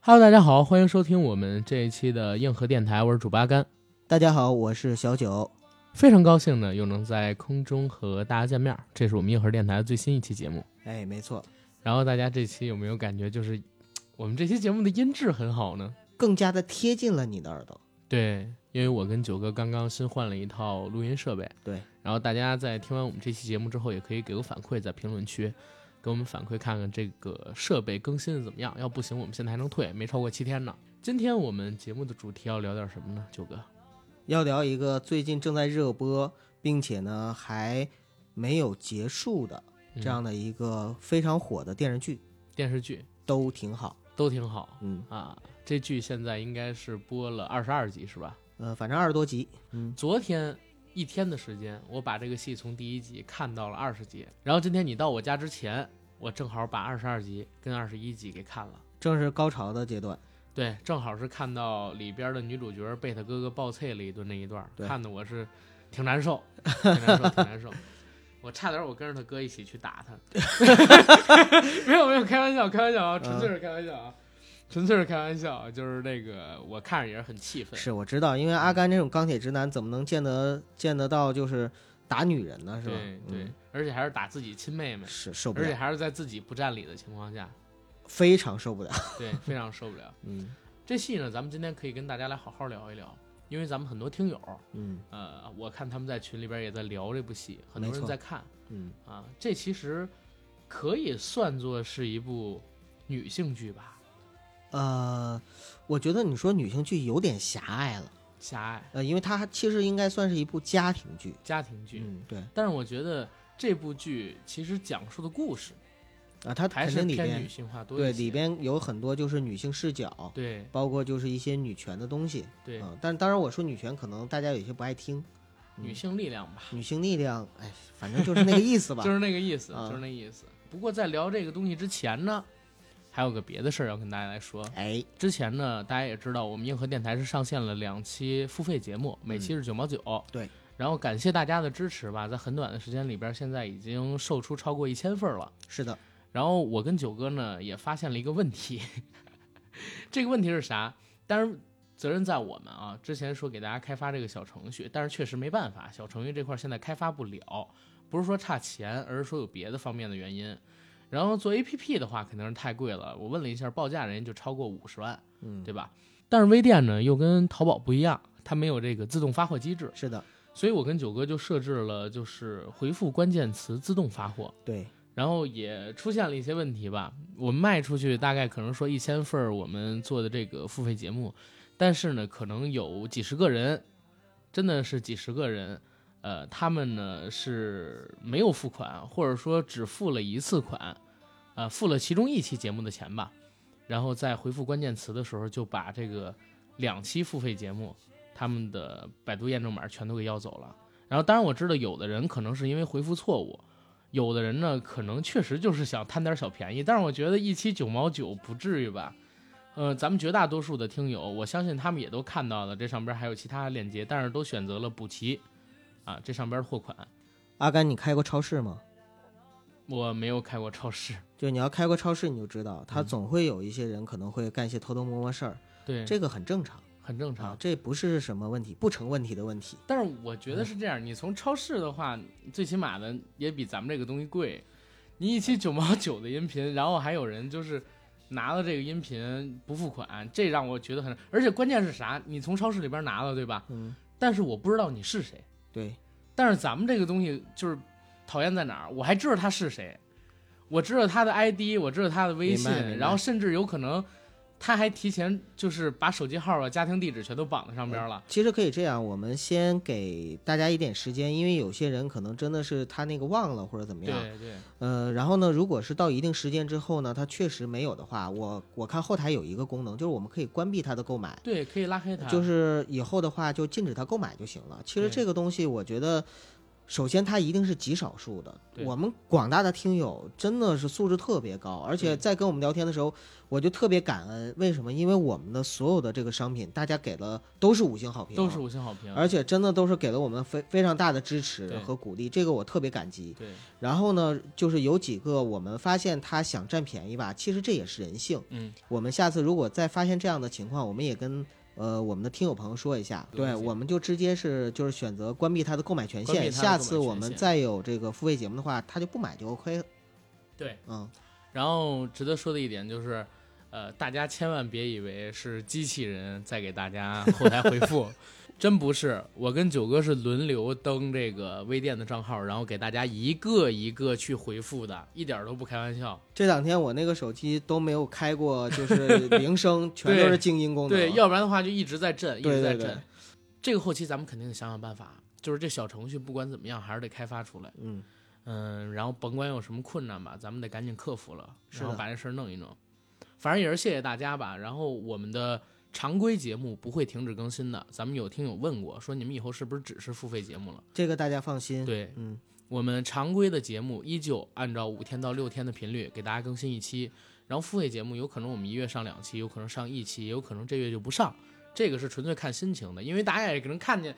Hello，大家好，欢迎收听我们这一期的硬核电台，我是主八甘。大家好，我是小九，非常高兴呢，又能在空中和大家见面。这是我们硬核电台的最新一期节目。哎，没错。然后大家这期有没有感觉，就是我们这期节目的音质很好呢？更加的贴近了你的耳朵。对，因为我跟九哥刚刚新换了一套录音设备。对。然后大家在听完我们这期节目之后，也可以给个反馈，在评论区。给我们反馈看看这个设备更新的怎么样？要不行，我们现在还能退，没超过七天呢。今天我们节目的主题要聊点什么呢？九哥，要聊一个最近正在热播，并且呢还没有结束的这样的一个非常火的电视剧。电视剧都挺好，都挺好。嗯啊，这剧现在应该是播了二十二集是吧？呃，反正二十多集。嗯，昨天。一天的时间，我把这个戏从第一集看到了二十集，然后今天你到我家之前，我正好把二十二集跟二十一集给看了，正是高潮的阶段。对，正好是看到里边的女主角被他哥哥暴啐了一顿那一段，看的我是挺难受，挺难受，挺难受。我差点我跟着他哥一起去打他，没有没有，开玩笑，开玩笑啊，纯粹是开玩笑啊。纯粹是开玩笑，就是那个我看着也是很气愤。是我知道，因为阿甘这种钢铁直男怎么能见得见得到就是打女人呢？是吧？对，而且还是打自己亲妹妹，是受不了，而且还是在自己不占理的情况下，非常受不了。对，非常受不了。嗯，这戏呢，咱们今天可以跟大家来好好聊一聊，因为咱们很多听友，嗯，呃，我看他们在群里边也在聊这部戏，很多人在看，嗯啊，这其实可以算作是一部女性剧吧。呃，我觉得你说女性剧有点狭隘了，狭隘。呃，因为它其实应该算是一部家庭剧，家庭剧。嗯，对。但是我觉得这部剧其实讲述的故事，啊，它还是偏女性化多一些。对，里边有很多就是女性视角，对，包括就是一些女权的东西，对。但当然我说女权，可能大家有些不爱听，女性力量吧。女性力量，哎，反正就是那个意思吧，就是那个意思，就是那意思。不过在聊这个东西之前呢。还有个别的事儿要跟大家来说，哎，之前呢，大家也知道，我们硬核电台是上线了两期付费节目，每期是九毛九，对。然后感谢大家的支持吧，在很短的时间里边，现在已经售出超过一千份了。是的。然后我跟九哥呢也发现了一个问题，这个问题是啥？当然责任在我们啊。之前说给大家开发这个小程序，但是确实没办法，小程序这块现在开发不了，不是说差钱，而是说有别的方面的原因。然后做 A P P 的话肯定是太贵了，我问了一下报价，人家就超过五十万，嗯，对吧？但是微店呢又跟淘宝不一样，它没有这个自动发货机制，是的，所以我跟九哥就设置了就是回复关键词自动发货，对，然后也出现了一些问题吧，我们卖出去大概可能说一千份我们做的这个付费节目，但是呢可能有几十个人，真的是几十个人。呃，他们呢是没有付款，或者说只付了一次款，呃，付了其中一期节目的钱吧，然后在回复关键词的时候就把这个两期付费节目他们的百度验证码全都给要走了。然后，当然我知道有的人可能是因为回复错误，有的人呢可能确实就是想贪点小便宜，但是我觉得一期九毛九不至于吧。呃，咱们绝大多数的听友，我相信他们也都看到了，这上边还有其他链接，但是都选择了补齐。啊，这上边的货款，阿甘，你开过超市吗？我没有开过超市，就你要开过超市，你就知道，他总会有一些人可能会干一些偷偷摸摸事儿。对，这个很正常，很正常，这不是什么问题，不成问题的问题。但是我觉得是这样，你从超市的话，最起码的也比咱们这个东西贵。你一期九毛九的音频，然后还有人就是拿了这个音频不付款，这让我觉得很，而且关键是啥？你从超市里边拿了，对吧？嗯。但是我不知道你是谁。对，但是咱们这个东西就是讨厌在哪儿？我还知道他是谁，我知道他的 ID，我知道他的微信，然后甚至有可能。他还提前就是把手机号啊、家庭地址全都绑在上边了。其实可以这样，我们先给大家一点时间，因为有些人可能真的是他那个忘了或者怎么样。对对。呃，然后呢，如果是到一定时间之后呢，他确实没有的话，我我看后台有一个功能，就是我们可以关闭他的购买。对，可以拉黑他。就是以后的话就禁止他购买就行了。其实这个东西我觉得，首先它一定是极少数的。我们广大的听友真的是素质特别高，而且在跟我们聊天的时候，我就特别感恩。为什么？因为我们的所有的这个商品，大家给了都是五星好评，都是五星好评，而且真的都是给了我们非非常大的支持和鼓励，这个我特别感激。对，然后呢，就是有几个我们发现他想占便宜吧，其实这也是人性。嗯，我们下次如果再发现这样的情况，我们也跟呃我们的听友朋友说一下，对，我们就直接是就是选择关闭他的购买权限。下次我们再有这个付费节目的话，他就不买就 OK 了。对。嗯，然后值得说的一点就是，呃，大家千万别以为是机器人在给大家后台回复，真不是。我跟九哥是轮流登这个微店的账号，然后给大家一个一个去回复的，一点都不开玩笑。这两天我那个手机都没有开过，就是铃声，全都是静音功能。对，要不然的话就一直在震，一直在震。这个后期咱们肯定得想想办法，就是这小程序不管怎么样还是得开发出来。嗯，嗯，然后甭管有什么困难吧，咱们得赶紧克服了，是的然后把这事儿弄一弄。反正也是谢谢大家吧。然后我们的常规节目不会停止更新的，咱们有听友问过，说你们以后是不是只是付费节目了？这个大家放心。对，嗯，我们常规的节目依旧按照五天到六天的频率给大家更新一期，然后付费节目有可能我们一月上两期，有可能上一期，也有可能这月就不上，这个是纯粹看心情的，因为大家也可能看见，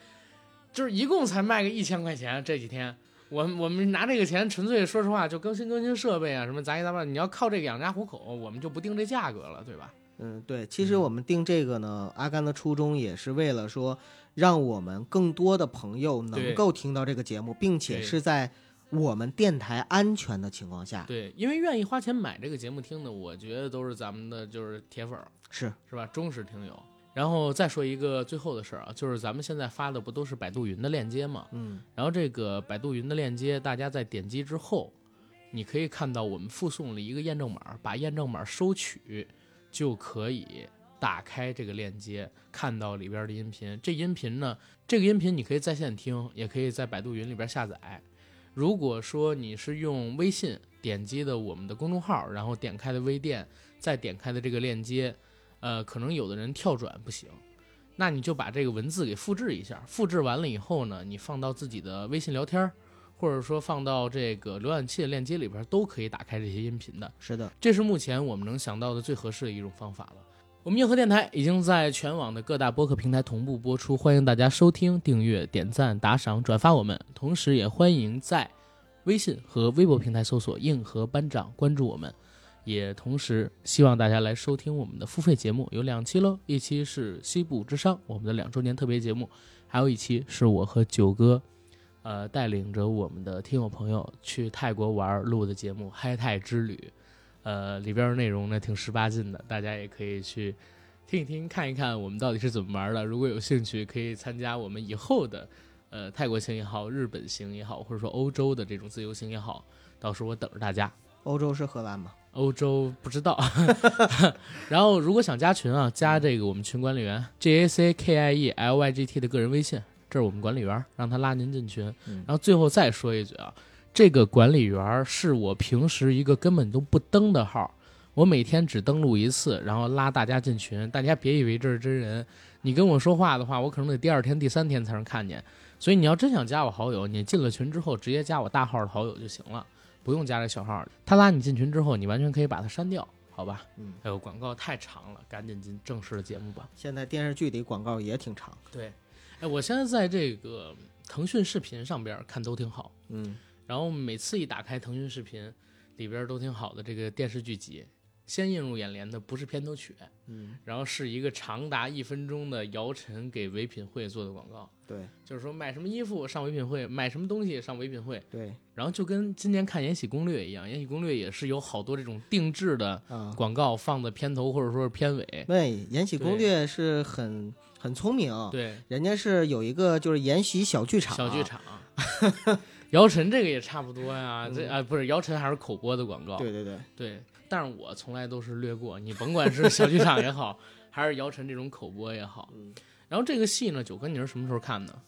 就是一共才卖个一千块钱这几天。我我们拿这个钱，纯粹说实话，就更新更新设备啊，什么杂七杂八。你要靠这个养家糊口，我们就不定这价格了，对吧？嗯，对，其实我们定这个呢，阿甘的初衷也是为了说，让我们更多的朋友能够听到这个节目，并且是在我们电台安全的情况下，对，因为愿意花钱买这个节目听的，我觉得都是咱们的就是铁粉儿，是是吧？忠实听友。然后再说一个最后的事儿啊，就是咱们现在发的不都是百度云的链接嘛？嗯，然后这个百度云的链接，大家在点击之后，你可以看到我们附送了一个验证码，把验证码收取，就可以打开这个链接，看到里边的音频。这音频呢，这个音频你可以在线听，也可以在百度云里边下载。如果说你是用微信点击的我们的公众号，然后点开的微店，再点开的这个链接，呃，可能有的人跳转不行，那你就把这个文字给复制一下，复制完了以后呢，你放到自己的微信聊天儿，或者说放到这个浏览器的链接里边，都可以打开这些音频的。是的，这是目前我们能想到的最合适的一种方法了。我们硬核电台已经在全网的各大播客平台同步播出，欢迎大家收听、订阅、点赞、打赏、转发我们。同时，也欢迎在微信和微博平台搜索“硬核班长”关注我们。也同时希望大家来收听我们的付费节目，有两期喽，一期是西部之殇，我们的两周年特别节目，还有一期是我和九哥，呃，带领着我们的听友朋友去泰国玩儿录的节目《嗨泰之旅》。呃，里边的内容呢挺十八禁的，大家也可以去听一听、看一看我们到底是怎么玩的。如果有兴趣，可以参加我们以后的呃泰国行也好、日本行也好，或者说欧洲的这种自由行也好，到时候我等着大家。欧洲是荷兰吗？欧洲不知道，然后如果想加群啊，加这个我们群管理员 J A C K I E L Y G T 的个人微信，这是我们管理员，让他拉您进群。嗯然后最后再说一句啊，这个管理员是我平时一个根本都不登的号，我每天只登录一次，然后拉大家进群，大家别以为这是真人。你跟我说话的话，我可能得第二天、第三天才能看见。所以你要真想加我好友，你进了群之后直接加我大号的好友就行了，不用加这小号。他拉你进群之后，你完全可以把他删掉，好吧？嗯，哎呦，广告太长了，赶紧进正式的节目吧。现在电视剧里广告也挺长。对，哎，我现在在这个腾讯视频上边看都挺好，嗯，然后每次一打开腾讯视频，里边都挺好的这个电视剧集，先映入眼帘的不是片头曲，嗯，然后是一个长达一分钟的姚晨给唯品会做的广告，对。就是说买什么衣服上唯品会，买什么东西上唯品会，对。然后就跟今年看《延禧攻略》一样，《延禧攻略》也是有好多这种定制的啊，广告放在片头或者说是片尾，对，《延禧攻略》是很很聪明，对，人家是有一个就是延禧小剧场，小剧，场。姚晨这个也差不多呀，这嗯啊不是姚晨还是口播的广告，对对对，对，但是我从来都是略过，你甭管是小剧场也好，还是姚晨这种口播也好。嗯然后这个戏呢，九哥你是什么时候看的？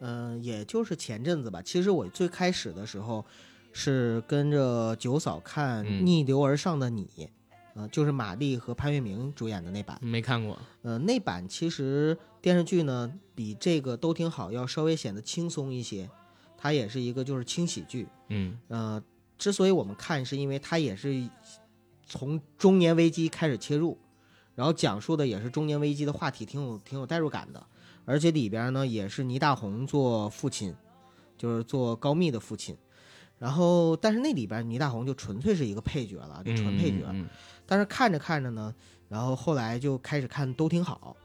嗯、也就是前阵子吧。其实我最开始的时候是跟着九嫂看《嗯逆流而上的你》呃，就是马丽和潘粤明主演的那版。没看过。呃，那版其实电视剧呢比这个都挺好，要稍微显得轻松一些。它也是一个就是轻喜剧。嗯呃，之所以我们看，是因为它也是从中年危机开始切入，然后讲述的也是中年危机的话题，挺有挺有代入感的。而且里边呢也是倪大红做父亲，就是做高密的父亲。然后，但是那里边倪大红就纯粹是一个配角了，就纯配角。嗯但是看着看着呢，然后后来就开始看都挺好。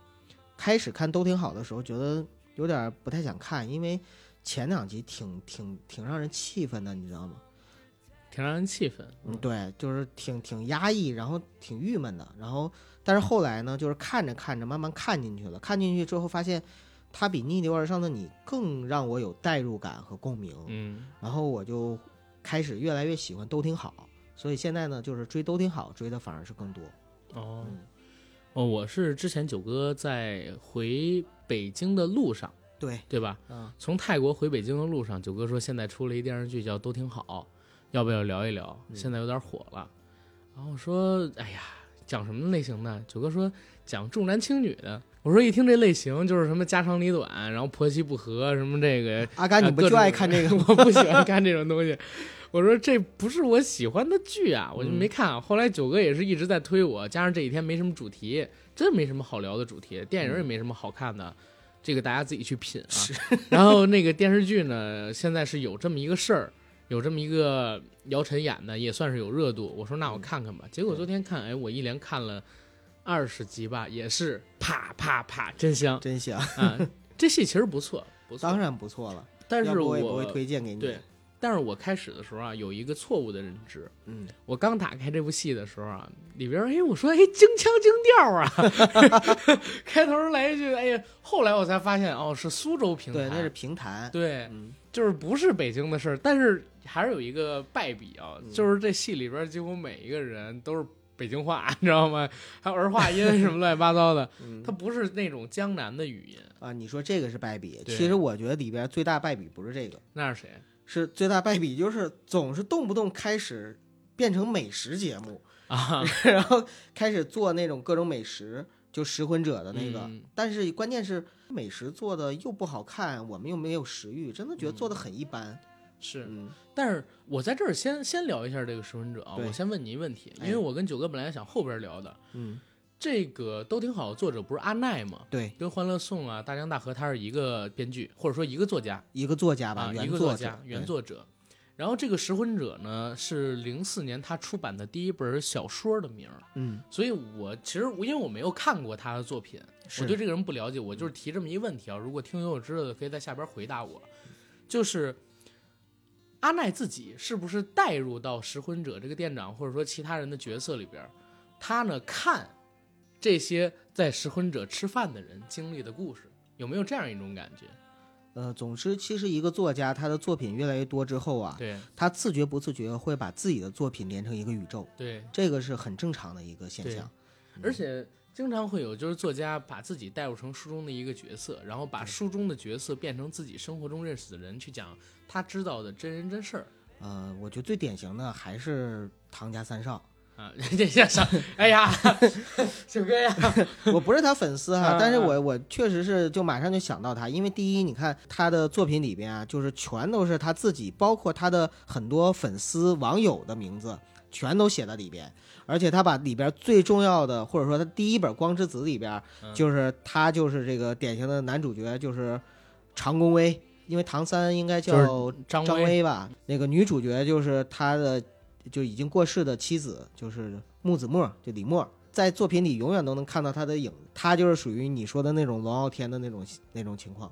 开始看都挺好的时候，觉得有点不太想看，因为前两集挺挺挺让人气愤的，你知道吗？挺让人气愤。嗯，对，就是挺挺压抑，然后挺郁闷的。然后，但是后来呢，就是看着看着，慢慢看进去了。看进去之后，发现它比《逆流而上的你》更让我有代入感和共鸣。嗯然后我就开始越来越喜欢都挺好。所以现在呢，就是追都挺好，追的反而是更多。哦嗯哦，我是之前九哥在回北京的路上，对，对吧？嗯，从泰国回北京的路上，九哥说现在出了一电视剧叫《都挺好》，要不要聊一聊？嗯现在有点火了。然后我说，哎呀，讲什么类型的？九哥说讲重男轻女的。我说一听这类型就是什么家长里短，然后婆媳不和，什么这个阿甘，你不就爱看这个？我不喜欢看这种东西。我说这不是我喜欢的剧啊，我就没看。后来九哥也是一直在推我，加上这几天没什么主题，真没什么好聊的主题，电影也没什么好看的，这个大家自己去品啊。然后那个电视剧呢，现在是有这么一个事儿，有这么一个姚晨演的，也算是有热度。我说那我看看吧。结果昨天看，哎，我一连看了二十集吧，也是啪啪啪，真香真香，啊！这戏其实不错，不错。当然不错了。但是我也不会推荐给你。对，但是我开始的时候啊，有一个错误的认知。嗯，我刚打开这部戏的时候啊，里边哎，我说哎，京腔京调啊，开头来一句，哎呀，后来我才发现哦，是苏州评对，弹，那是评弹。对，嗯，就是不是北京的事儿，但是还是有一个败笔啊，嗯就是这戏里边几乎每一个人都是北京话，你知道吗？还有儿化音什么乱七八糟的，嗯它不是那种江南的语音，啊，你说这个是败笔，其实我觉得里边最大败笔不是这个，那是谁？是最大败笔就是总是动不动开始变成美食节目，啊，然后开始做那种各种美食，就食魂者的那个。嗯但是关键是美食做的又不好看，我们又没有食欲，真的觉得做的很一般。是。嗯但是我在这儿先先聊一下这个食魂者啊，我先问你一问题，因哎为我跟九哥本来想后边聊的，嗯，这个都挺好的，作者不是阿奈吗？对，跟《欢乐颂》啊、《大江大河》他是一个编剧，或者说一个作家一个作家吧，啊，一个作家、原。作者。然后这个《拾魂者》呢，是零四年他出版的第一本小说的名儿，嗯，所以我其实因为我没有看过他的作品，我对这个人不了解，我就是提这么一个问题啊。如果听友有知道的，可以在下边回答我。就是阿奈自己是不是带入到拾魂者这个店长或者说其他人的角色里边，他呢看这些在拾魂者吃饭的人经历的故事，有没有这样一种感觉？呃，总之，其实一个作家他的作品越来越多之后啊，对他自觉不自觉会把自己的作品连成一个宇宙，对，这个是很正常的一个现象。而且经常会有就是作家把自己带入成书中的一个角色，然后把书中的角色变成自己生活中认识的人去讲他知道的真人真事儿。呃，我觉得最典型的还是唐家三少。啊，这下想，哎呀，小哥呀，我不是他粉丝哈啊，但是我我确实是就马上就想到他，因为第一，你看他的作品里边啊，就是全都是他自己，包括他的很多粉丝网友的名字，全都写在里边，而且他把里边最重要的，或者说他第一本《光之子》里边，嗯。就是他就是这个典型的男主角，就是常公威，因为唐三应该叫张张威。吧，那个女主角就是他的就已经过世的妻子，就是木子墨，就李默，在作品里永远都能看到他的影，他就是属于你说的那种龙傲天的那种那种情况。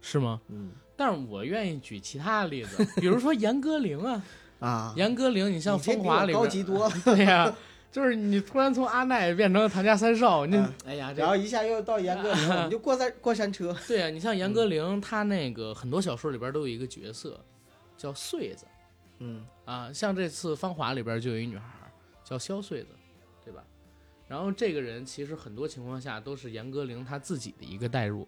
是吗？嗯。但是我愿意举其他的例子，比如说严歌苓啊，啊，严歌苓，你像《你这比我风华》里边高级多了，对呀、就是你突然从阿奈变成唐家三少，你、嗯哎呀，这然后一下又到严歌苓，我们就过山过山车。对呀、你像严歌苓，她那个很多小说里边都有一个角色叫穗子。嗯。啊，像这次《芳华》里边就有一女孩叫萧穗子，对吧？然后这个人其实很多情况下都是严歌苓她自己的一个代入，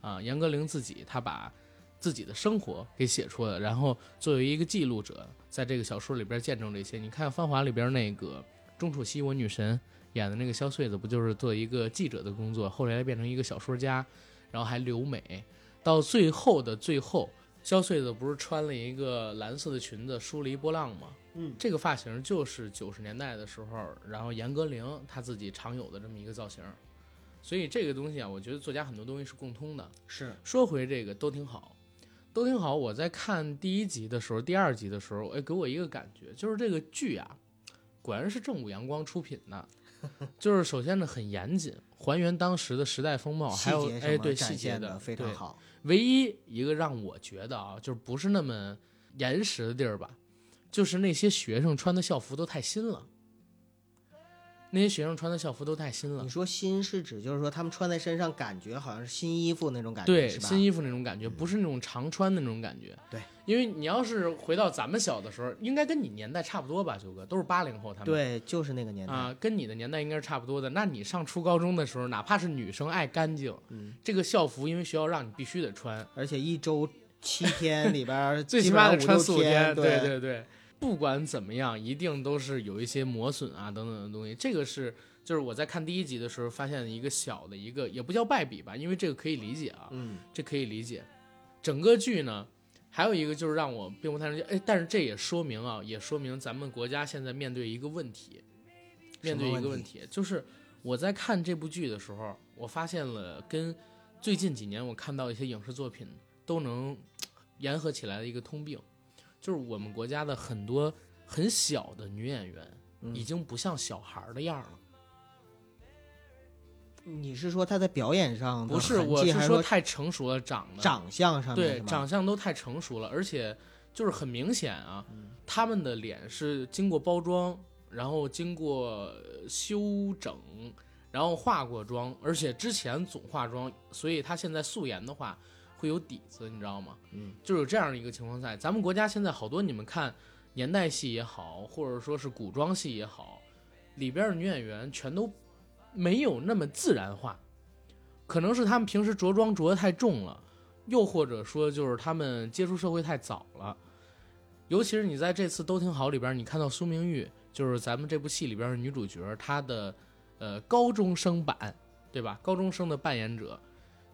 啊，严歌苓自己她把自己的生活给写出来，然后作为一个记录者，在这个小说里边见证这些。你看《芳华》里边那个钟楚曦，我女神演的那个萧穗子，不就是做一个记者的工作，后来变成一个小说家，然后还留美，到最后的最后，萧穗子不是穿了一个蓝色的裙子，梳了一波浪吗？嗯，这个发型就是九十年代的时候，然后严歌苓她自己常有的这么一个造型。所以这个东西啊，我觉得作家很多东西是共通的。是说回这个都挺好，都挺好。我在看第一集的时候，第二集的时候，哎，给我一个感觉，就是这个剧啊，果然是正午阳光出品的。就是首先呢，很严谨，还原当时的时代风貌，还有哎，对细节的非常好。唯一一个让我觉得啊，就是不是那么严实的地儿吧，就是那些学生穿的校服都太新了。那些学生穿的校服都太新了。你说新是指就是说他们穿在身上感觉好像是新衣服那种感觉，对，新衣服那种感觉，不是那种常穿的那种感觉。对，因为你要是回到咱们小的时候，应该跟你年代差不多吧，九哥都是八零后，他们对，就是那个年代啊，跟你的年代应该是差不多的。那你上初高中的时候，哪怕是女生爱干净，嗯，这个校服因为学校让你必须得穿，而且一周七天里边 最起码得穿四五天，对对对。不管怎么样，一定都是有一些磨损啊等等的东西，这个是。就是我在看第一集的时候发现的一个小的一个，也不叫败笔吧，因为这个可以理解啊，嗯，这可以理解。整个剧呢，还有一个就是让我并不太理解，哎，但是这也说明啊，也说明咱们国家现在面对一个问题，面对一个问题，就是我在看这部剧的时候，我发现了跟最近几年我看到一些影视作品都能 联合起来的一个通病，就是我们国家的很多很小的女演员已经不像小孩的样了。你是说她在表演上不是？我是说太成熟了，长得长相上对长相都太成熟了，而且就是很明显啊，他们的脸是经过包装，然后经过修整，然后化过妆，而且之前总化妆，所以她现在素颜的话会有底子，你知道吗？嗯，就有这样的一个情况在咱们国家现在好多你们看年代戏也好，或者说是古装戏也好，里边的女演员全都。没有那么自然化，可能是他们平时着装着的太重了，又或者说就是他们接触社会太早了。尤其是你在这次都挺好里边，你看到苏明玉，就是咱们这部戏里边的女主角，她的呃高中生版，对吧？高中生的扮演者，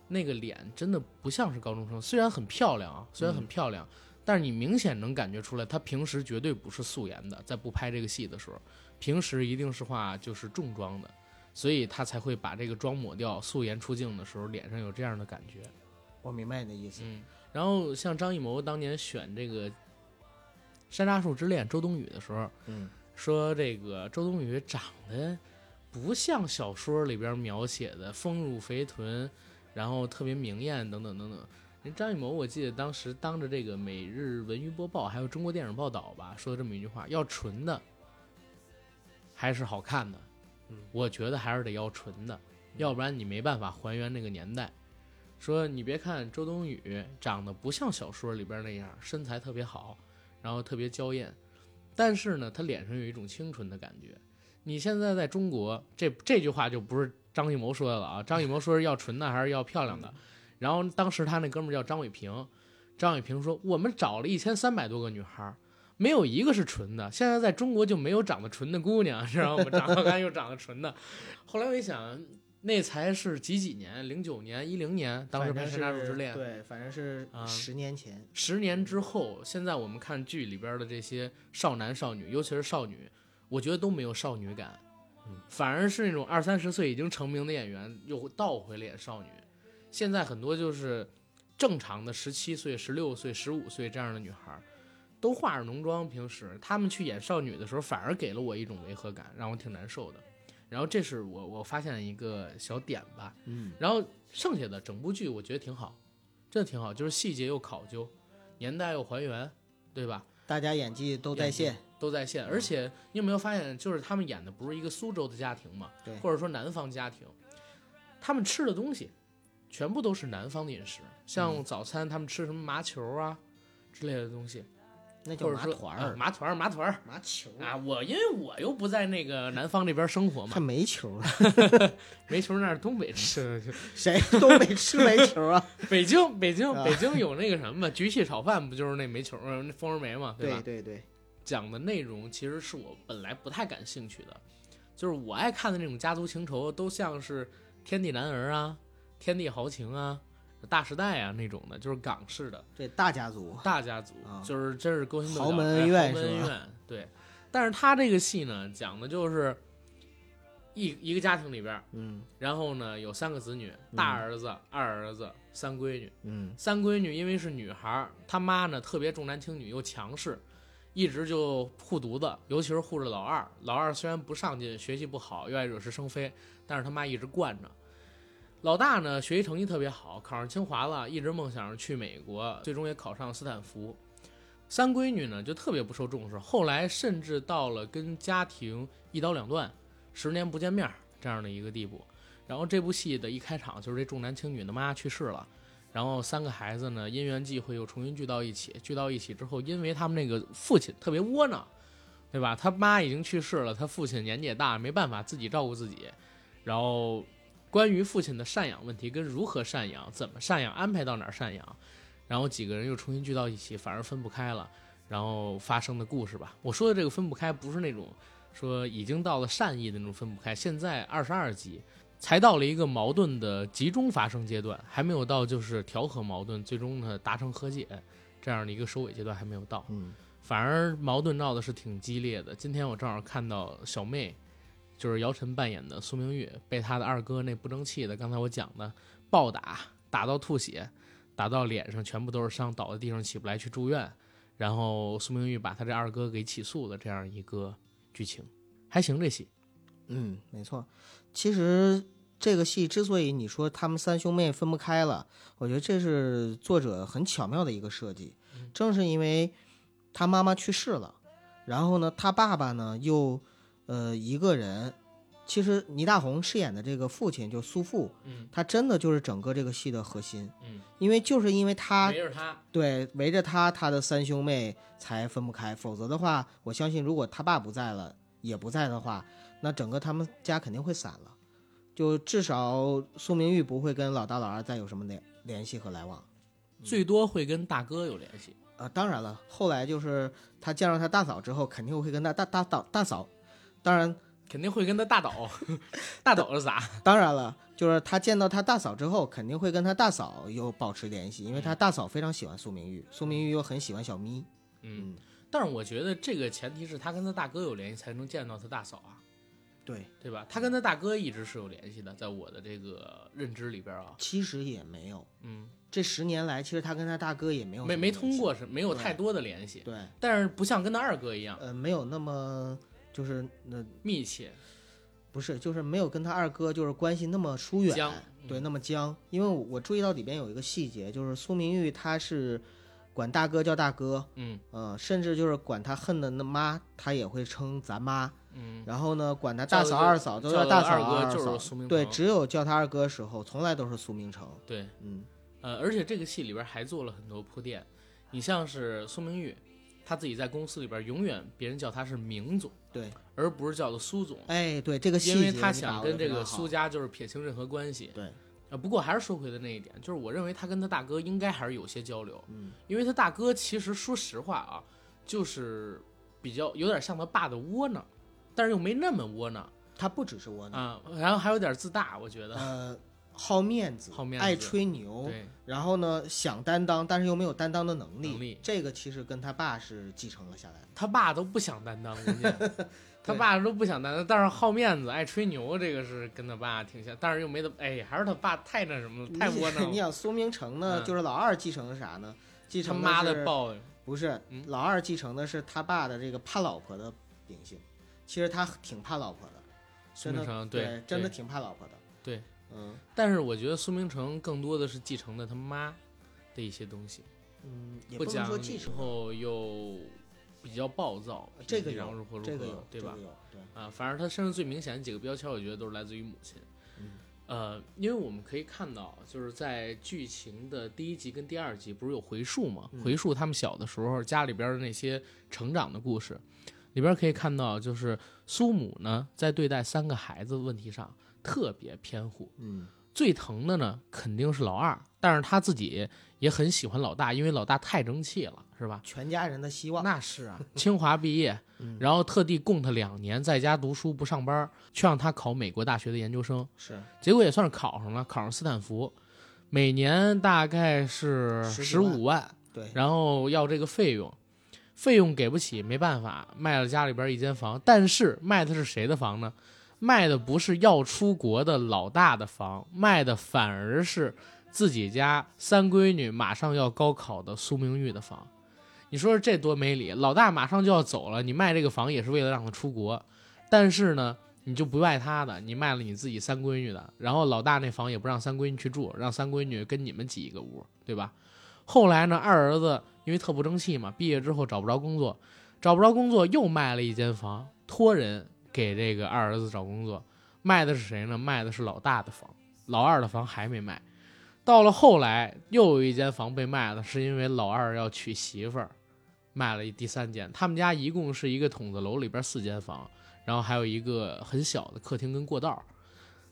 那个脸真的不像是高中生，虽然很漂亮啊，虽然很漂亮，但是你明显能感觉出来，她平时绝对不是素颜的，在不拍这个戏的时候，平时一定是化就是重妆的。所以她才会把这个妆抹掉，素颜出镜的时候脸上有这样的感觉。我明白你的意思。嗯，然后像张艺谋当年选这个《山楂树之恋》周冬雨的时候，嗯，说这个周冬雨长得不像小说里边描写的丰乳肥臀，然后特别明艳等等等等。人张艺谋我记得当时当着这个《每日文娱播报》还有中国电影报道吧，说了这么一句话：要纯的还是好看的。我觉得还是得要纯的，要不然你没办法还原那个年代。说你别看周冬雨长得不像小说里边那样，身材特别好，然后特别娇艳，但是呢，她脸上有一种清纯的感觉。你现在在中国，这这句话就不是张艺谋说的了啊！张艺谋说是要纯的还是要漂亮的。然后当时他那哥们叫张伟平，张伟平说我们找了一千三百多个女孩。没有一个是纯的，现在在中国就没有长得纯的姑娘，知道吗？长得干又长得纯的。后来我一想，那才是几几年？零九年、一零年，当时拍《山楂树之恋》。对，反正是十年前。十年之后，现在我们看剧里边的这些少男少女，尤其是少女，我觉得都没有少女感，反而是那种二三十岁已经成名的演员又倒回了演少女。现在很多就是正常的十七岁、十六岁、十五岁这样的女孩。都化着浓妆，平时他们去演少女的时候，反而给了我一种违和感，让我挺难受的。然后这是我我发现的一个小点吧，嗯。然后剩下的整部剧我觉得挺好，真的挺好，就是细节又考究，年代又还原，对吧？大家演技都在线，都在线。而且你有没有发现，就是他们演的不是一个苏州的家庭嘛，或者说南方家庭，他们吃的东西全部都是南方的饮食，像早餐他们吃什么麻球啊之类的东西。那叫麻团儿，麻团儿，麻团儿，麻球啊！我因为我又不在那个南方那边生活嘛，还煤球呢，煤球那是 东北吃的，谁东北吃煤球啊？北京，北京，北京有那个什么嘛，焗气炒饭不就是那煤球，那蜂窝煤嘛，对吧？对对，讲的内容其实是我本来不太感兴趣的，就是我爱看的那种家族情仇，都像是天地男儿啊，天地豪情啊。大时代啊那种的，就是港式的对大家族，大家族，啊就是真是勾心斗角豪门哎恩怨豪门是吧恩怨，对。但是他这个戏呢，讲的就是一一个家庭里边，嗯然后呢有三个子女，大儿子、二儿子、三闺女。嗯三闺女因为是女孩儿，她妈呢特别重男轻女又强势，一直就护犊子，尤其是护着老二。老二虽然不上进，学习不好，又爱惹是生非，但是他妈一直惯着。老大呢学习成绩特别好，考上清华了，一直梦想着去美国，最终也考上斯坦福。三闺女呢就特别不受重视，后来甚至到了跟家庭一刀两断，十年不见面这样的一个地步。然后这部戏的一开场就是这重男轻女的妈去世了。然后三个孩子呢，因缘际会又重新聚到一起。聚到一起之后，因为他们那个父亲特别窝囊，对吧？他妈已经去世了，他父亲年纪也大，没办法自己照顾自己。然后，关于父亲的赡养问题跟如何赡养、怎么赡养、安排到哪儿赡养，然后几个人又重新聚到一起，反而分不开了。然后发生的故事吧。我说的这个分不开，不是那种说已经到了善意的那种分不开。现在二十二集。才到了一个矛盾的集中发生阶段，还没有到就是调和矛盾，最终呢达成和解这样的一个收尾阶段还没有到，嗯反而矛盾闹的是挺激烈的。今天我正好看到小妹，就是姚晨扮演的苏明玉，被她的二哥那不争气的，刚才我讲的暴打，打到吐血，打到脸上全部都是伤，倒在地上起不来去住院，然后苏明玉把他这二哥给起诉了，这样一个剧情，还行这戏。嗯，没错。其实这个戏之所以你说他们三兄妹分不开了，我觉得这是作者很巧妙的一个设计。正是因为他妈妈去世了，然后呢，他爸爸呢又呃一个人。其实倪大红饰演的这个父亲就苏父，嗯他真的就是整个这个戏的核心，嗯，因为就是因为他围着他，对，围着他，他的三兄妹才分不开。否则的话，我相信如果他爸不在了，也不在的话，那整个他们家肯定会散了。就至少苏明玉不会跟老大老二再有什么联联系和来往。最多会跟大哥有联系。啊，当然了，后来就是他见到他大嫂之后，肯定会跟他大大大大嫂，当然肯定会跟他大嫂，大嫂是啥？当然了，就是他见到他大嫂之后，肯定会跟他大嫂有保持联系，因为他大嫂非常喜欢苏明玉，苏明玉又很喜欢小咪。嗯，但是我觉得这个前提是他跟他大哥有联系，才能见到他大嫂啊，对，对吧？他跟他大哥一直是有联系的，在我的这个认知里边啊，其实也没有。嗯，这十年来，其实他跟他大哥也没有没没通过是没有太多的联系，对，但是不像跟他二哥一样。呃，没有那么就是那密切。不是，就是没有跟他二哥就是关系那么疏远，僵对，嗯那么僵。因为我我注意到里边有一个细节，就是苏明玉他是管大哥叫大哥，嗯。呃，甚至就是管他恨的那妈，他也会称咱妈。嗯，然后呢，管他大嫂、二嫂都叫大嫂、二哥就是嫂苏明对，只有叫他二哥的时候，从来都是苏明成。对，嗯。呃，而且这个戏里边还做了很多铺垫，你像是苏明玉，他自己在公司里边永远别人叫他是明总，对，而不是叫做苏总。哎，对这个细节因为他想跟这个苏家就是撇清任何关系。对，呃，不过还是说回的那一点，就是我认为他跟他大哥应该还是有些交流，嗯，因为他大哥其实说实话啊，就是比较有点像他爸的窝囊，但是又没那么窝囊他不只是窝囊，啊，然后还有点自大，我觉得。呃，好面子，好面子爱吹牛，对，然后呢想担当，但是又没有担当的能力。能力这个其实跟他爸是继承了下来的。他爸都不想担当，关键 他爸都不想担当，但是好面子、爱吹牛，这个是跟他爸挺像，但是又没得，哎，还是他爸太那什么了，太窝囊 你了。想苏明成呢，嗯就是老二继承的啥呢？继他承妈是的报应，不是嗯老二继承的是他爸的这个怕老婆的秉性。其实他挺怕老婆的，苏明成对，真的挺怕老婆的。对，嗯但是我觉得苏明成更多的是继承的他妈的一些东西，嗯，也不不能说继承，后又比较暴躁，这个有脾气上如何如何，这个有，对吧这个？对，啊，反正他身上最明显的几个标签，我觉得都是来自于母亲。嗯呃，因为我们可以看到，就是在剧情的第一集跟第二集不是有回溯吗？嗯回溯他们小的时候家里边的那些成长的故事，里边可以看到，就是苏母呢在对待三个孩子问题上特别偏护，嗯最疼的呢肯定是老二，但是他自己也很喜欢老大，因为老大太争气了，是吧？全家人的希望。那是啊，清华毕业，嗯然后特地供他两年，在家读书不上班，去让他考美国大学的研究生，是，结果也算是考上了，考上斯坦福。每年大概是十五万，对，然后要这个费用，费用给不起，没办法，卖了家里边一间房。但是卖的是谁的房呢？卖的不是要出国的老大的房，卖的反而是自己家三闺女马上要高考的苏明玉的房。你说这多没理！老大马上就要走了，你卖这个房也是为了让他出国，但是呢，你就不卖他的，你卖了你自己三闺女的，然后老大那房也不让三闺女去住，让三闺女跟你们挤一个屋，对吧？后来呢，二儿子因为特不争气嘛，毕业之后找不着工作，找不着工作又卖了一间房，托人给这个二儿子找工作。卖的是谁呢？卖的是老大的房，老二的房还没卖。到了后来，又有一间房被卖了，是因为老二要娶媳妇儿，卖了第三间。他们家一共是一个筒子楼里边四间房，然后还有一个很小的客厅跟过道。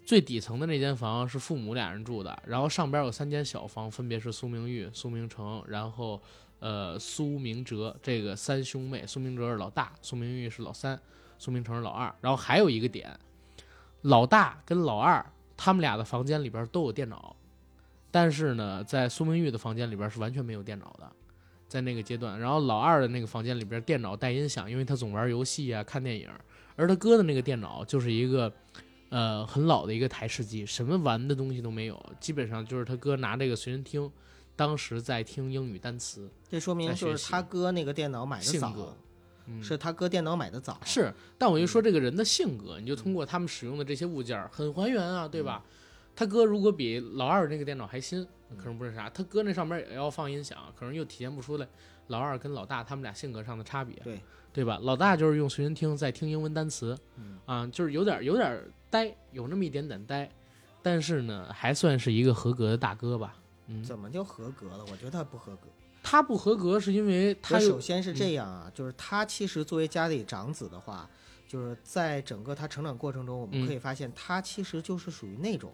最底层的那间房是父母俩人住的，然后上边有三间小房，分别是苏明玉、苏明成，然后呃苏明哲这个三兄妹。苏明哲是老大，苏明玉是老三，苏明成是老二。然后还有一个点，老大跟老二他们俩的房间里边都有电脑，但是呢，在苏明玉的房间里边是完全没有电脑的，在那个阶段。然后老二的那个房间里边电脑带音响，因为他总玩游戏啊、看电影。而他哥的那个电脑就是一个。呃，很老的一个台式机，什么玩的东西都没有，基本上就是他哥拿这个随身听，当时在听英语单词。这说明就是他哥那个电脑买的早是他哥电脑买的早，是，但我就说这个人的性格，你就通过他们使用的这些物件儿很还原啊，对吧？他哥如果比老二那个电脑还新，可能不是啥，他哥那上面也要放音响，可能又体现不出来老二跟老大他们俩性格上的差别，对对吧？老大就是用随身听在听英文单词，嗯啊，就是有点有点呆，有那么一点点呆，但是呢，还算是一个合格的大哥吧。嗯，怎么就合格了？我觉得他不合格。他不合格是因为他首先是这样啊，就是他其实作为家里长子的话，就是在整个他成长过程中，我们嗯可以发现他其实就是属于那种，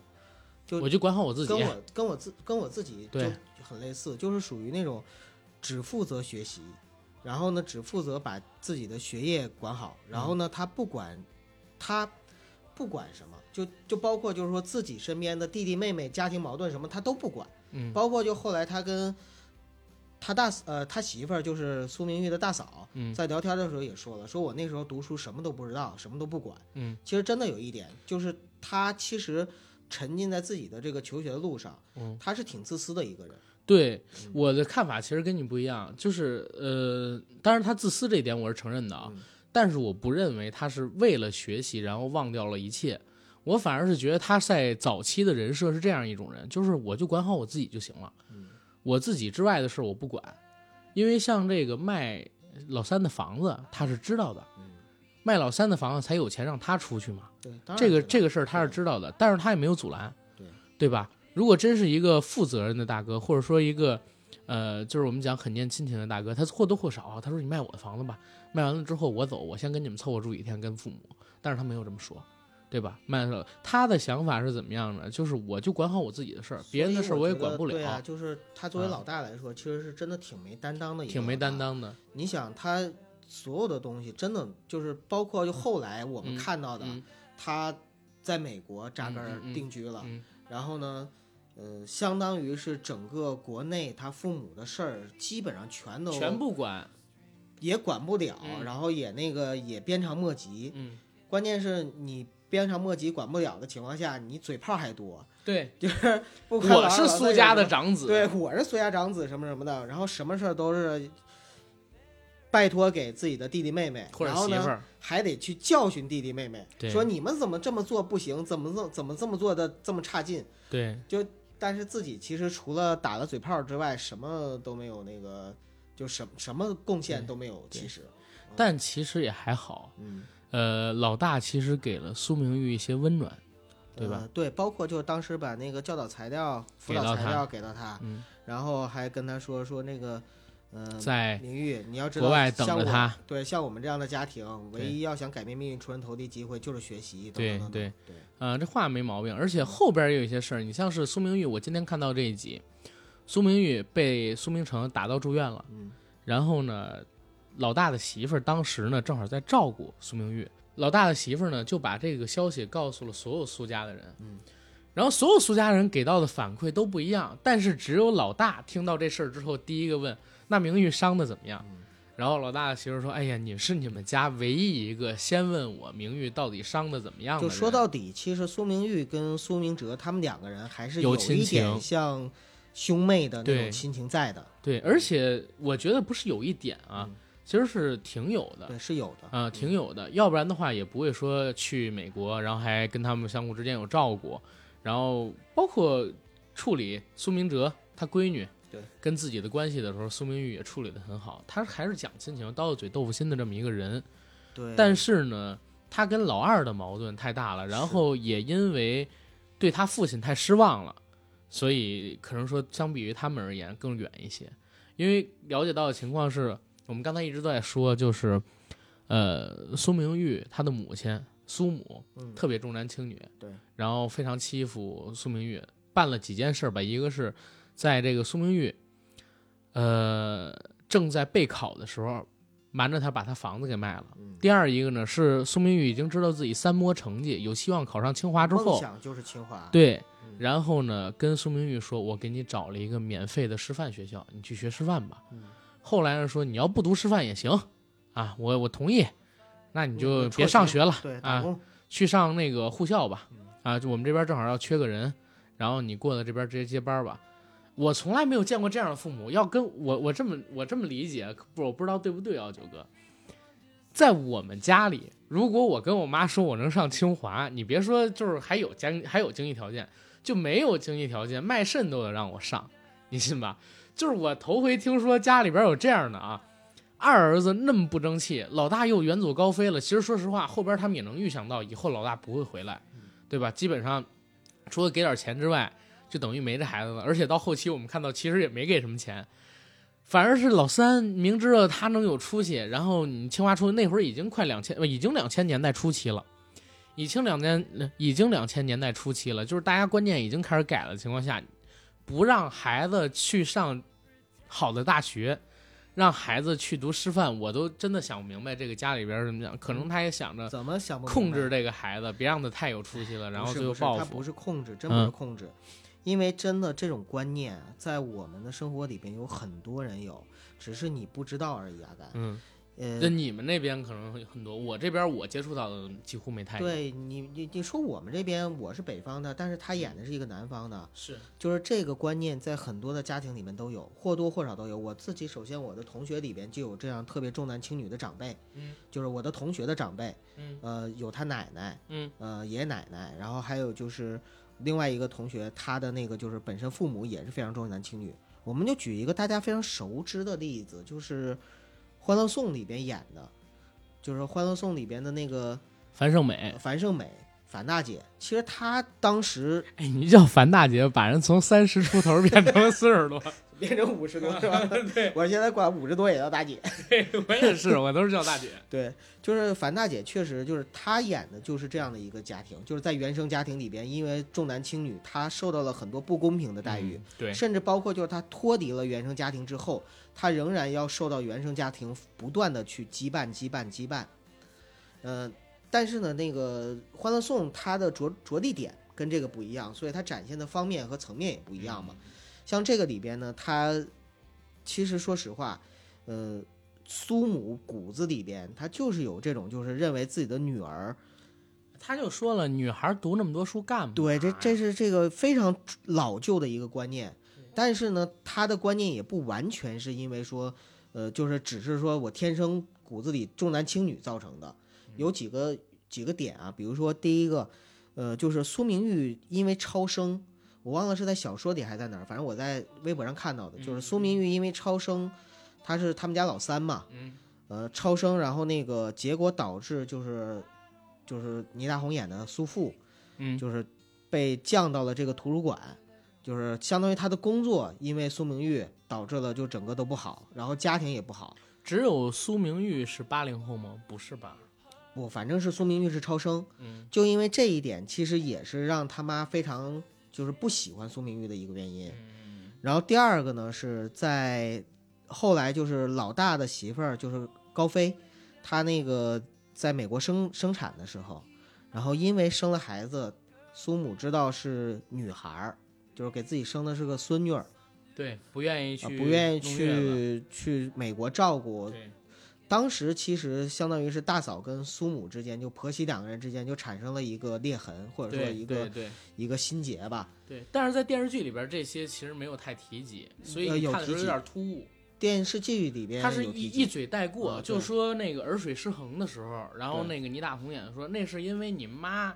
就我就管好我自己跟，我跟我自跟我自己就很类似，就是属于那种只负责学习，然后呢只负责把自己的学业管好，然后呢他不管他不管什么，就就包括就是说自己身边的弟弟妹妹家庭矛盾什么他都不管，嗯。包括就后来他跟他大呃他媳妇儿就是苏明玉的大嫂，嗯。在聊天的时候也说了，说我那时候读书什么都不知道，什么都不管。嗯。其实真的有一点，就是他其实沉浸在自己的这个求学的路上，嗯，他是挺自私的一个人。对我的看法其实跟你不一样，就是呃，当然他自私这一点我是承认的啊，嗯但是我不认为他是为了学习然后忘掉了一切，我反而是觉得他在早期的人设是这样一种人，就是我就管好我自己就行了，嗯我自己之外的事我不管，因为像这个卖老三的房子他是知道的，嗯，卖老三的房子才有钱让他出去嘛，对，这个这个事儿他是知道的，但是他也没有阻拦，对对吧？如果真是一个负责任的大哥，或者说一个呃，就是我们讲很念亲情的大哥，他或多或少啊他说你卖我的房子吧，卖完了之后我走，我先跟你们凑合住几天，跟父母，但是他没有这么说。对吧？卖了，他的想法是怎么样的？就是我就管好我自己的事儿，别人的事儿我也管不了，对啊，就是他作为啊老大来说，其实是真的挺没担当的，挺没担。当的。你想他所有的东西，真的就是包括就后来我们嗯看到的，嗯他在美国扎根定居了，嗯然后呢，呃，相当于是整个国内他父母的事儿基本上全都全不管。也管不了，嗯。然后也那个也鞭长莫及。嗯，关键是你鞭长莫及管不了的情况下，你嘴炮还多，对，就是不管老我是苏家的长子。对，我是苏家长子什么什么的，然后什么事儿都是拜托给自己的弟弟妹妹，或者然后呢媳妇儿。还得去教训弟弟妹妹，说你们怎么这么做不行，怎么怎怎么这么做的这么差劲，对，就但是自己其实除了打了嘴炮之外，什么都没有，那个就什什么贡献都没有，其实，但其实也还好。嗯，呃，老大其实给了苏明玉一些温暖，对吧？呃对，包括就是当时把那个教导材料、辅导材料给到他，嗯，然后还跟他说说那个，嗯、在明玉，你要知道，国外等着他。对，像我们这样的家庭，唯一要想改变命运、出人头地机会就是学习。等对对对，呃，这话没毛病，而且后边也有一些事儿，你像是苏明玉，我今天看到这一集，苏明玉被苏明成打到住院了，嗯。然后呢，老大的媳妇儿当时呢正好在照顾苏明玉，老大的媳妇儿呢就把这个消息告诉了所有苏家的人，嗯，然后所有苏家人给到的反馈都不一样，但是只有老大听到这事儿之后，第一个问：“那明玉伤的怎么样？”然后老大的媳妇儿说：“哎呀，你是你们家唯一一个先问我明玉到底伤的怎么样的就。”说到底，其实苏明玉跟苏明哲他们两个人还是有一亲情。点像兄妹的那种亲情在的，对，而且我觉得不是有一点啊，嗯。其实是挺有的。对，是有的。啊、挺有的，要不然的话也不会说去美国，然后还跟他们相互之间有照顾，然后包括处理苏明哲他闺女对。跟自己的关系的时候，苏明玉也处理的很好，他还是讲亲情、刀子嘴豆腐心的这么一个人。对，但是呢，他跟老二的矛盾太大了，然后也因为对他父亲太失望了，所以可能说相比于他们而言更远一些。因为了解到的情况是我们刚才一直都在说，就是呃，苏明玉她的母亲苏母嗯特别重男轻女，对，然后非常欺负苏明玉，办了几件事儿吧，一个是在这个苏明玉呃正在备考的时候，瞒着他把他房子给卖了。嗯第二一个呢是苏明玉已经知道自己三模成绩有希望考上清华之梦后，想就是清华，对嗯，然后呢跟苏明玉说：“我给你找了一个免费的师范学校，你去学师范吧。嗯。后来呢说你要不读师范也行，啊，我我同意，那你就嗯别上学了，对，啊，去上那个护校吧。嗯，啊，就我们这边正好要缺个人，然后你过来这边直接接班吧。我从来没有见过这样的父母，要跟我我这么我这么理解，不我不知道对不对啊，九哥，在我们家里，如果我跟我妈说我能上清华，你别说就是还有家还有经济条件，就没有经济条件，卖肾都得让我上，你信吧？就是我头回听说家里边有这样的啊，二儿子那么不争气，老大又远走高飞了。其实说实话，后边他们也能预想到，以后老大不会回来，对吧？基本上除了给点钱之外，就等于没这孩子了。而且到后期我们看到，其实也没给什么钱，反而是老三明知道他能有出息，然后你清华出那会儿已经快两千，呃已经两千年代初期了。已经两年，呃已经两千年代初期了，就是大家观念已经开始改了的情况下，不让孩子去上好的大学，让孩子去读师范，我都真的想不明白这个家里边怎么想。可能他也想着怎么想控制这个孩子，别让他太有出息了，然后不是不是最后报复。他不是控制，真不是嗯控制，因为真的这种观念在我们的生活里边有很多人有，只是你不知道而已。阿甘，嗯，呃那，你们那边可能会很多，我这边我接触到的几乎没太多。对你你你说我们这边我是北方的，但是他演的是一个南方的，是，就是这个观念在很多的家庭里面都有，或多或少都有。我自己首先我的同学里边就有这样特别重男轻女的长辈，嗯就是我的同学的长辈，嗯呃，有他奶奶，嗯呃，爷爷奶奶，然后还有就是另外一个同学，他的那个就是本身父母也是非常重男轻女。我们就举一个大家非常熟知的例子，就是《欢乐颂》里边演的，就是《欢乐颂》里边的那个樊胜美，樊胜美，樊大姐。其实她当时哎，你叫樊大姐，把人从三十出头变成了四十多。变成五十多 是吧？对，我现在管五十多也叫大姐。我也 是，我都是叫大姐。对，就是樊大姐，确实就是她演的就是这样的一个家庭，就是在原生家庭里边，因为重男轻女，她受到了很多不公平的待遇。嗯对，甚至包括就是她脱离了原生家庭之后，她仍然要受到原生家庭不断的去羁绊、羁绊、羁绊。呃，但是呢，那个《欢乐颂》它的着着力点跟这个不一样，所以它展现的方面和层面也不一样嘛。像这个里边呢，它其实说实话，呃，苏母骨子里边，她就是有这种就是认为自己的女儿他就说了，女孩读那么多书干嘛？对，这这是这个非常老旧的一个观念，但是呢，他的观念也不完全是因为说，呃，就是只是说我天生骨子里重男轻女造成的，有几个几个点啊，比如说第一个，呃，就是苏明玉因为超生，我忘了是在小说里还是在哪儿，反正我在微博上看到的，就是苏明玉因为超生，他是他们家老三嘛，嗯呃，超生，然后那个结果导致就是就是倪大红演的苏父。嗯，就是被降到了这个图书馆，就是相当于他的工作因为苏明玉导致了就整个都不好，然后家庭也不好。只有苏明玉是八零后吗？不是吧？不，反正是苏明玉是超生，嗯就因为这一点，其实也是让他妈非常就是不喜欢苏明玉的一个原因。嗯然后第二个呢，是在后来就是老大的媳妇儿就是高飞，她那个在美国生生产的时候，然后因为生了孩子，苏母知道是女孩儿，就是给自己生的是个孙女儿，对，不愿意啊去，不愿意。去去美国照顾。对，当时其实相当于是大嫂跟苏母之间，就婆媳两个人之间就产生了一个裂痕，或者说一个一个心结吧。对，但是在电视剧里边这些其实没有太提及，所以看的时候有点突兀。电视剧里边他是一一嘴带过，就说那个耳水失衡的时候，然后那个倪大红演的说那是因为你妈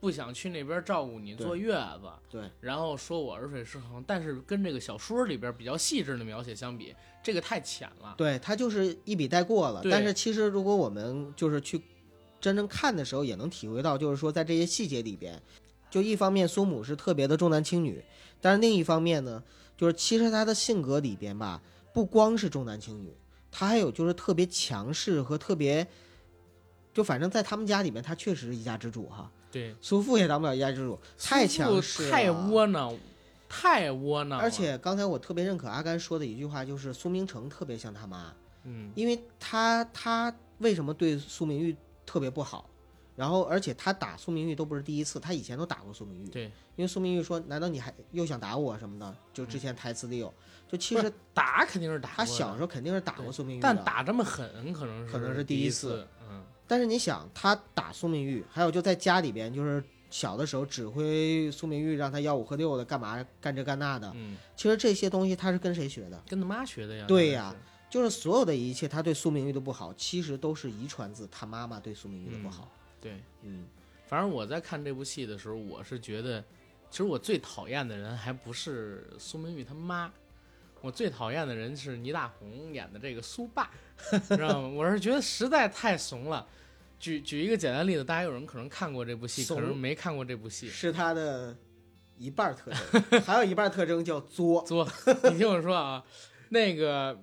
不想去那边照顾你坐月子，对然后说我耳水失衡，但是跟这个小说里边比较细致的描写相比，这个太浅了。对他就是一笔带过了。但是其实如果我们就是去真正看的时候，也能体会到，就是说在这些细节里边，就一方面苏母是特别的重男轻女，但是另一方面呢，就是其实他的性格里边吧，不光是重男轻女，他还有就是特别强势和特别，就反正在他们家里面，他确实是一家之主哈。对，苏父也当不了一家之主，太强势了，太窝囊，太窝囊。而且刚才我特别认可阿甘说的一句话，就是苏明成特别像他妈。嗯，因为他他为什么对苏明玉特别不好？然后而且他打苏明玉都不是第一次，他以前都打过苏明玉。对，因为苏明玉说：“难道你还又想打我什么的？”就之前台词里有，就其实打肯定是打，他小时候肯定是打过苏明玉，但打这么狠，可能是可能是第第一次但是你想，他打苏明玉，还有就在家里边，就是小的时候指挥苏明玉让他吆五喝六的，干嘛干这干那的。嗯，其实这些东西他是跟谁学的？跟他妈学的呀。对呀就是所有的一切，他对苏明玉的不好，其实都是遗传自他妈妈对苏明玉的不好。对，嗯，反正我在看这部戏的时候，我是觉得，其实我最讨厌的人还不是苏明玉他妈，我最讨厌的人是倪大红演的这个苏爸，知道吗？我是觉得实在太怂了。举举一个简单例子，大家有人可能看过这部戏，可能没看过这部戏。是他的一半儿特征，还有一半儿特征叫作。作，你听我说啊，那个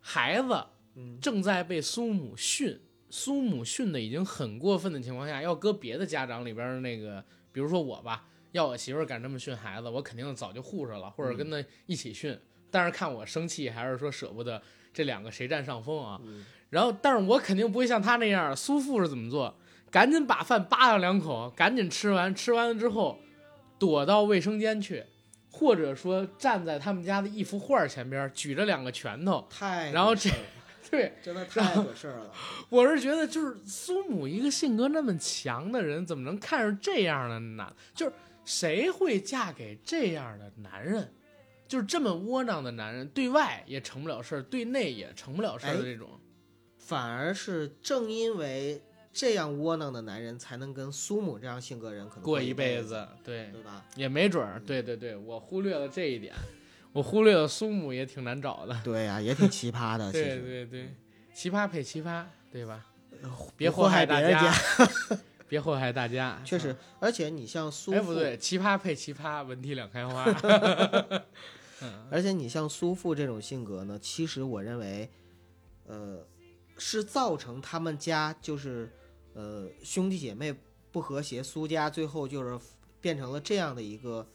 孩子嗯，正在被苏母训，苏母训的已经很过分的情况下，要搁别的家长里边儿那个，比如说我吧，要我媳妇儿敢这么训孩子，我肯定早就护着了，或者跟他一起训。但是看我生气还是说舍不得，这两个谁占上风啊？嗯然后，但是我肯定不会像他那样，苏父是怎么做？赶紧把饭扒上两口，赶紧吃完，吃完了之后躲到卫生间去，或者说站在他们家的一幅画前边，举着两个拳头。太然后这对，真的太惹事儿了。我是觉得，就是苏母一个性格那么强的人，怎么能看上这样的男？就是谁会嫁给这样的男人？就是这么窝囊的男人，对外也成不了事儿，对内也成不了事儿的哎这种。反而是正因为这样窝囊的男人，才能跟苏母这样性格人可能过一一辈子，对，对吧？也没准儿。对对对，我忽略了这一点，我忽略了苏母也挺难找的。对呀、也挺奇葩的。对对对，奇葩配奇葩，对吧？别别祸害大家，别祸害大家。确实，而且你像苏哎，不对，奇葩配奇葩，文体两开花。而且你像苏父这种性格呢，其实我认为，呃，是造成他们家就是呃兄弟姐妹不和谐，苏家最后就是变成了这样的一个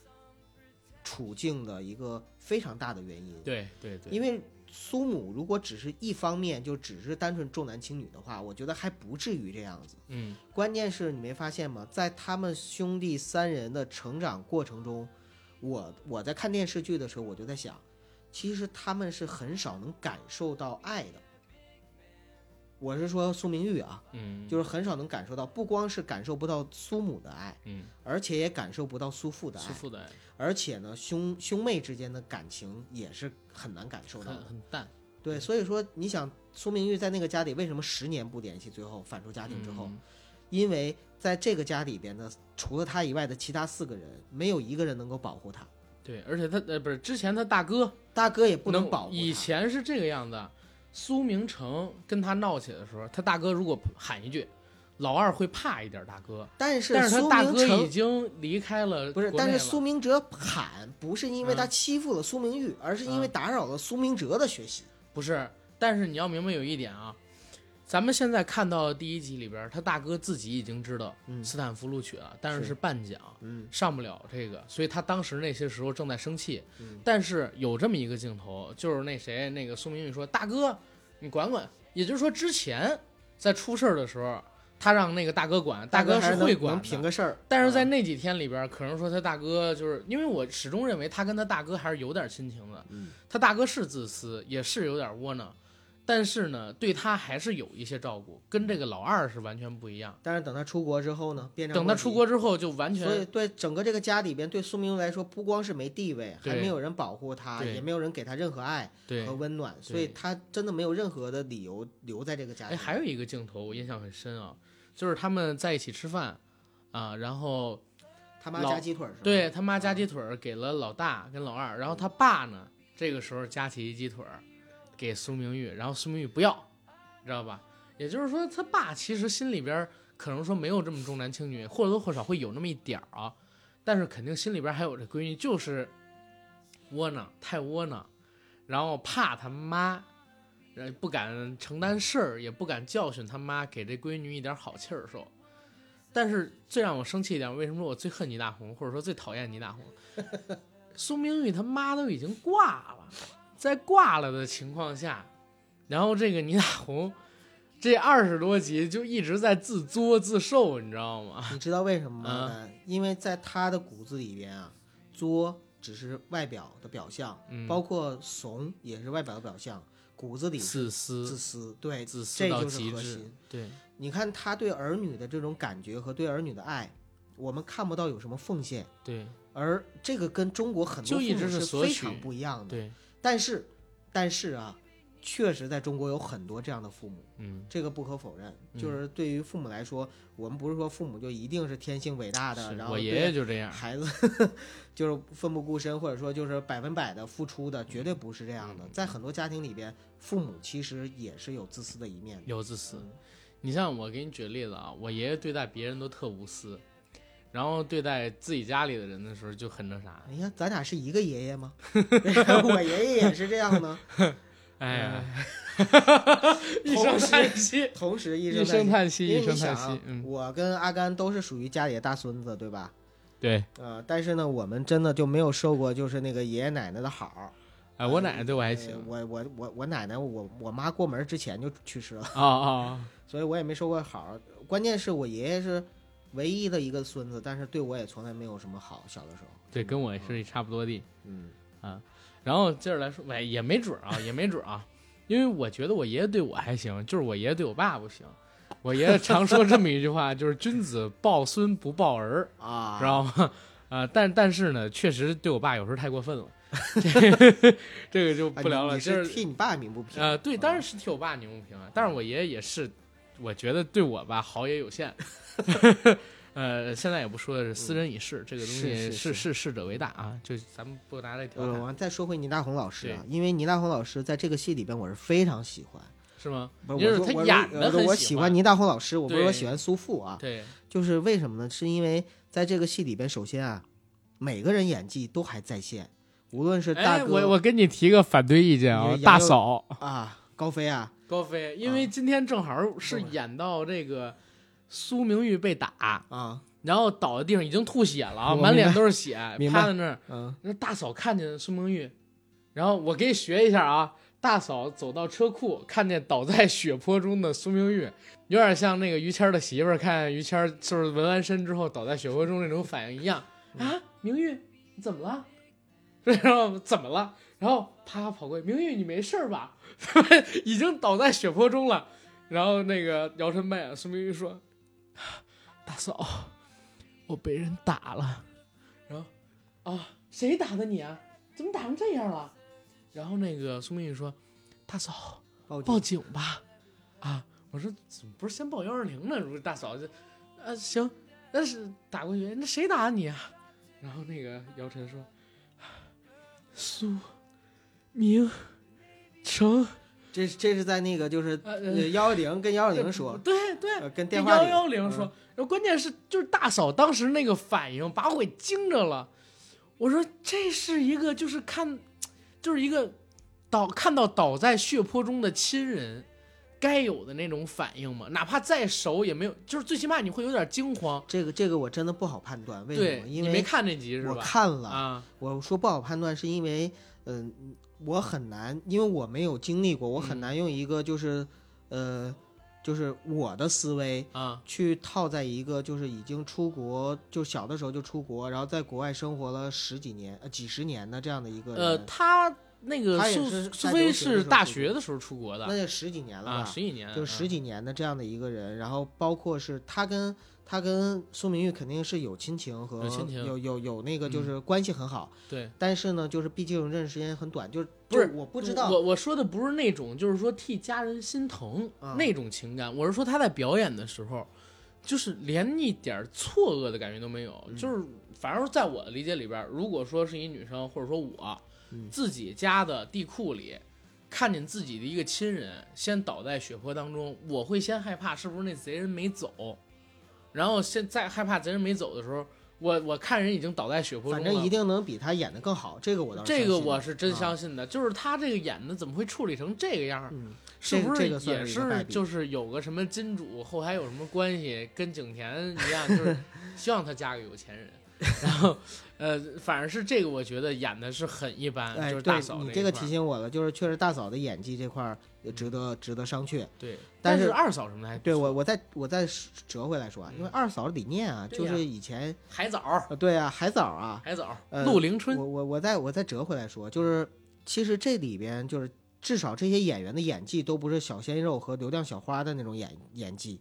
处境的一个非常大的原因。对对对，因为苏母如果只是一方面就只是单纯重男轻女的话，我觉得还不至于这样子。嗯，关键是你没发现吗？在他们兄弟三人的成长过程中，我我在看电视剧的时候，我就在想，其实他们是很少能感受到爱的。我是说苏明玉啊，嗯，就是很少能感受到，不光是感受不到苏母的爱，嗯，而且也感受不到苏父的爱，苏父的爱而且呢，兄兄妹之间的感情也是很难感受到很的。很淡。对，所以说你想，苏明玉在那个家里为什么十年不联系，最后反出家庭之后，嗯因为在这个家里边呢，除了他以外的其他四个人，没有一个人能够保护他，对，而且他呃不是之前他大哥大哥也不能保护他。以前是这个样子，苏明成跟他闹起来的时候，他大哥如果喊一句，老二会怕一点大哥，但是但是他苏大哥已经离开了不是，但是苏明哲喊不是因为他嗯。欺负了苏明玉，而是因为嗯。打扰了苏明哲的学习。不是，但是你要明白有一点啊，咱们现在看到的第一集里边，他大哥自己已经知道嗯斯坦福录取了，但是是是半奖，嗯上不了这个，所以他当时那些时候正在生气。嗯但是有这么一个镜头，就是那谁，那个苏明玉说：“大哥，你管管。”也就是说，之前在出事儿的时候，他让那个大哥管，大哥还是会管个事儿。但是在那几天里边，可能说他大哥就是因为我始终认为他跟他大哥还是有点亲情的。嗯，他大哥是自私，也是有点窝囊。但是呢，对他还是有一些照顾，跟这个老二是完全不一样。但是等他出国之后呢，变成等他出国之后就完全。所以对整个这个家里边，对苏明来说，不光是没地位，还没有人保护他，也没有人给他任何爱和温暖，所以他真的没有任何的理由留在这个家。哎，还有一个镜头我印象很深啊，就是他们在一起吃饭啊，然后他妈夹鸡腿是吧？对他妈夹鸡腿给了老大跟老二，然后他爸呢，这个时候夹起一鸡腿给苏明玉，然后苏明玉不要。知道吧？也就是说，他爸其实心里边可能说没有这么重男轻女，或多或少会有那么一点儿啊，但是肯定心里边还有这闺女，就是窝囊，太窝囊，然后怕他妈，不敢承担事儿，也不敢教训他妈，给这闺女一点好气儿受。但是最让我生气一点，为什么我最恨倪大红，或者说最讨厌倪大红？苏明玉他妈都已经挂了，在挂了的情况下。然后这个倪大红，这二十多集就一直在自作自受，你知道吗？你知道为什么吗？因为在他的骨子里边啊，作只是外表的表象，包括怂也是外表的表象，骨子里自私，自私，对，自私这就是核心。对，你看他对儿女的这种感觉和对儿女的爱，我们看不到有什么奉献。对，而这个跟中国很多父母是非常不一样的。对，但是，但是啊。确实，在中国有很多这样的父母，嗯，这个不可否认。就是对于父母来说，我们不是说父母就一定是天性伟大的，然后我爷爷就这样，孩子 就是奋不顾身，或者说就是百分百的付出的，绝对不是这样的。在很多家庭里边，父母其实也是有自私的一面，有自私。你像我给你举个例子啊，我爷爷对待别人都特无私，然后对待自己家里的人的时候就很那啥。哎呀，咱俩是一个爷爷吗？我爷爷也是这样呢。哎呀，一声叹息，同时一声叹息，一声叹息。我跟阿甘都是属于家里的大孙子，对吧？对。呃，但是呢，我们真的就没有受过就是那个爷爷奶奶的好。哎，我奶奶对我还行。我我我我奶奶，我我妈过门之前就去世了。啊啊！所以我也没受过好。关键是我爷爷是唯一的一个孙子，但是对我也从来没有什么好。小的时候，对，跟我是差不多的。嗯啊。然后接着来说，喂，也没准啊，也没准啊，因为我觉得我爷爷对我还行，就是我爷爷对我爸不行。我爷爷常说这么一句话，就是“君子抱孙不抱儿”，啊，知道吗？啊，但但是呢，确实对我爸有时候太过分了，这个就不聊了。是替你爸鸣不平啊？对，当然是替我爸鸣不平啊。但是我爷爷也是，我觉得对我吧好也有限。呃，现在也不说的是斯人已逝，这个东西是是逝者为大啊，就咱们不拿来调侃。我再说回倪大红老师啊，因为倪大红老师在这个戏里边，我是非常喜欢，是吗？不是他演的我喜欢倪大红老师，我不是说喜欢苏富啊，对，就是为什么呢？是因为在这个戏里边，首先啊，每个人演技都还在线，无论是大哥，我我跟你提个反对意见啊，大嫂啊，高飞啊，高飞，因为今天正好是演到这个。苏明玉被打啊，然后倒在地上，已经吐血了啊，满脸都是血，趴在那儿。嗯，那大嫂看见苏明玉，然后我给你学一下啊，大嫂走到车库，看见倒在血泊中的苏明玉，有点像那个于谦的媳妇儿看于谦就是纹完身之后倒在血泊中那种反应一样啊。明玉，你怎么了？然后怎么了？然后啪跑过去，明玉，你没事吧？已经倒在血泊中了。然后那个姚晨麦苏明玉说。大嫂，我被人打了，然后啊，谁打的你啊？怎么打成这样了？然后那个苏明玉说：“大嫂，报警吧。”啊，我说怎么不是先报幺二零呢？如果大嫂就，啊行，那是打过去，那谁打你啊？然后那个姚晨说：“ 苏明成。”这这是在那个就是幺幺零 跟幺幺零说，对对，跟电话幺幺零说。然后关键是就是大嫂当时那个反应把我给惊着了。我说这是一个就是看，就是一个倒看到倒在血泊中的亲人该有的那种反应嘛？哪怕再熟也没有，就是最起码你会有点惊慌。这个这个我真的不好判断，为什么？因为没看那集是吧？我看了啊。我说不好判断是因为嗯。我很难，因为我没有经历过，我很难用一个就是，呃，就是我的思维啊，去套在一个就是已经出国，就小的时候就出国，然后在国外生活了十几年、呃几十年的这样的一个人，呃，他那个苏苏菲是大学的时候出国的那就十几年了吧，啊，十几年，就十嗯。几年的这样的一个人，然后包括是他跟他跟苏明玉肯定是有亲情和有亲情有有有那个就嗯是关系很好，对。但是呢，就是毕竟认识时间很短，就是不是我不知道我我说的不是那种，就是说替家人心疼、啊那种情感，我是说他在表演的时候，就是连一点儿错愕的感觉都没有，嗯就是反正在我的理解里边儿，如果说是一女生，或者说我、嗯自己家的地库里。看见自己的一个亲人先倒在血泊当中，我会先害怕是不是那贼人没走，然后现在害怕贼人没走的时候，我我看人已经倒在血泊中了，反正一定能比他演的更好，这个我倒是这个我是真啊相信的，就是他这个演的怎么会处理成这个样是不是这个也是就是有个什么金主后台有什么关系，跟景甜一样，就是 希望她嫁个有钱人。然后，呃，反正是这个，我觉得演的是很一般，哎，就是大嫂这个提醒我了，就是确实大嫂的演技这块儿也值得值得商榷。对，但是是二嫂什么的还不错对我，我再我再折回来说啊，因为嗯二嫂理念啊，就是以前海藻对啊，海藻啊，海藻陆凌春我，我我再我再折回来说，就是其实这里边就是至少这些演员的演技都不是小鲜肉和流量小花的那种演演技，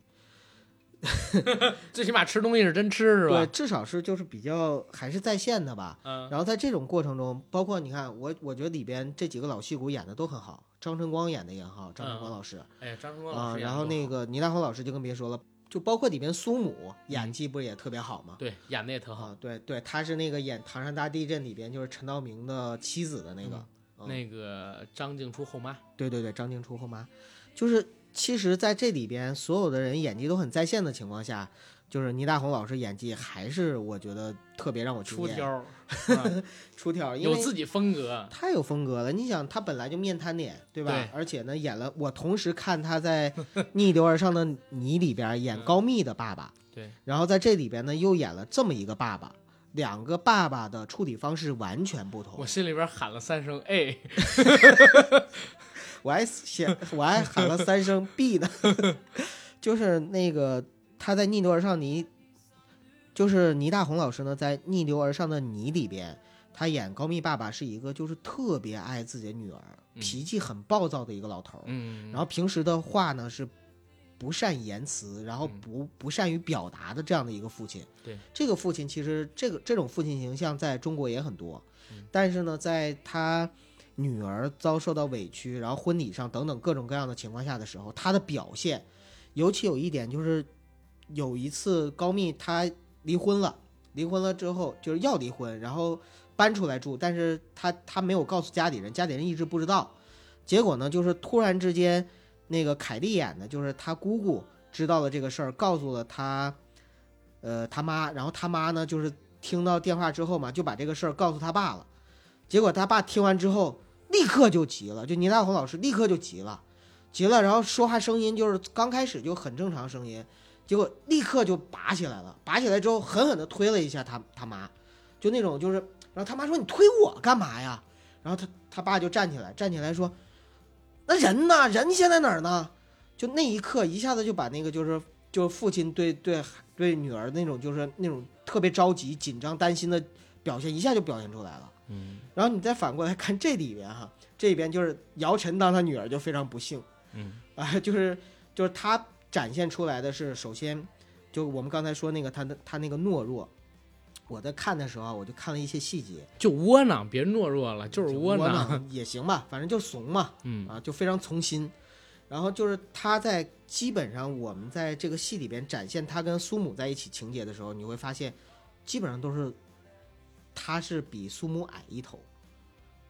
最起码吃东西是真吃是吧对，至少是就是比较还是在线的吧。嗯，然后在这种过程中，包括你看我，我觉得里边这几个老戏骨演的都很好，张晨光演的也好，张晨光老师哎呀，张晨光老啊，师然后那个倪大红老师就更别说了，就包括里边苏母演技不是也特别好吗？对演的也特好，啊，对对，她是那个演《唐山大地震》里边就是陈道明的妻子的那个，嗯那个张静初后妈，对对对，张静初后妈，就是其实在这里边所有的人演技都很在线的情况下，就是倪大红老师演技还是我觉得特别让我惊艳 出挑出挑，有自己风格，太有风格了。你想，他本来就面瘫脸，对吧？对而且呢，演了我同时看他在《逆流而上的你》里边演高密的爸爸，对，然后在这里边呢又演了这么一个爸爸，两个爸爸的处理方式完全不同我。心里边喊了三声 A，，我还想，我还喊了三声 B 呢，就是那个他在《逆流而上你》，就是倪大红老师呢，在《逆流而上的你》里边，他演高密爸爸是一个就是特别爱自己的女儿，嗯。脾气很暴躁的一个老头儿，嗯，然后平时的话呢是不善言辞，然后嗯。不不善于表达的这样的一个父亲。对，这个父亲其实这个这种父亲形象在中国也很多，嗯。但是呢，在他女儿遭受到委屈，然后婚礼上等等各种各样的情况下的时候，他的表现，尤其有一点就是，有一次高密他离婚了，离婚了之后就是要离婚，然后搬出来住，但是他他没有告诉家里人，家里人一直不知道，结果呢，就是突然之间，那个凯蒂演的就是他姑姑知道了这个事儿，告诉了他，呃，他妈，然后他妈呢就是听到电话之后嘛，就把这个事儿告诉他爸了，结果他爸听完之后立刻就急了，就倪大红老师立刻就急了，急了，然后说话声音就是刚开始就很正常声音，结果立刻就拔起来了，拔起来之后狠狠地推了一下他他妈，就那种就是，然后他妈说你推我干嘛呀？然后他他爸就站起来，站起来说，那人呢？人现在哪儿呢？就那一刻一下子就把那个就是就是父亲对对对女儿那种就是那种特别着急、紧张、担心的表现一下就表现出来了。嗯然后你再反过来看这里边哈，这里边就是姚晨当他女儿就非常不幸，嗯啊，就是就是他展现出来的是，首先就我们刚才说那个他的他那个懦弱，我在看的时候啊我就看了一些细节，就窝囊，别懦弱了，就是窝囊。囊也行吧，反正就怂嘛，嗯啊，就非常从心。然后就是他在基本上我们在这个戏里边展现他跟苏母在一起情节的时候，你会发现基本上都是他是比苏母矮一头，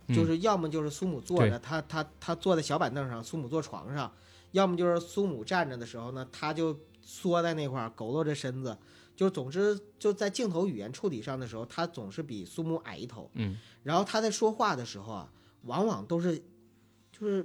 嗯就是要么就是苏母坐着，他他他坐在小板凳上，苏母坐床上，要么就是苏母站着的时候呢，他就缩在那块儿佝偻着身子，就总之就在镜头语言处理上的时候，他总是比苏母矮一头。嗯然后他在说话的时候啊，往往都是就是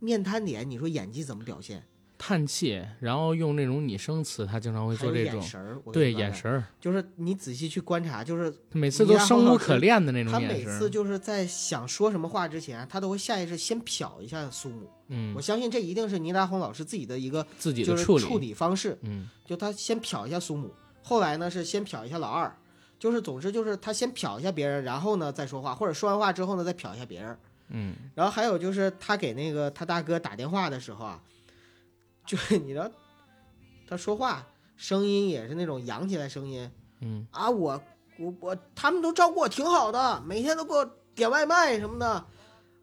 面瘫脸，你说演技怎么表现？叹气，然后用那种拟声词，他经常会做这种眼神儿，对眼神儿，就是你仔细去观察，就是他每次都生无可恋的那种眼神他每。次就是在想说什么话之前，他都会下意识先瞟一下苏母。嗯我，相信这一定是倪大红老师自己的一个自己就是的处理，处理方式，嗯就他先瞟一下苏母，后来呢是先瞟一下老二，就是总之就是他先瞟一下别人，然后呢再说话，或者说完话之后呢再瞟一下别人。嗯，然后还有就是他给那个他大哥打电话的时候啊，就是你知道，他说话声音也是那种扬起来声音嗯。啊，我我我他们都照顾我挺好的，每天都给我点外卖什么的，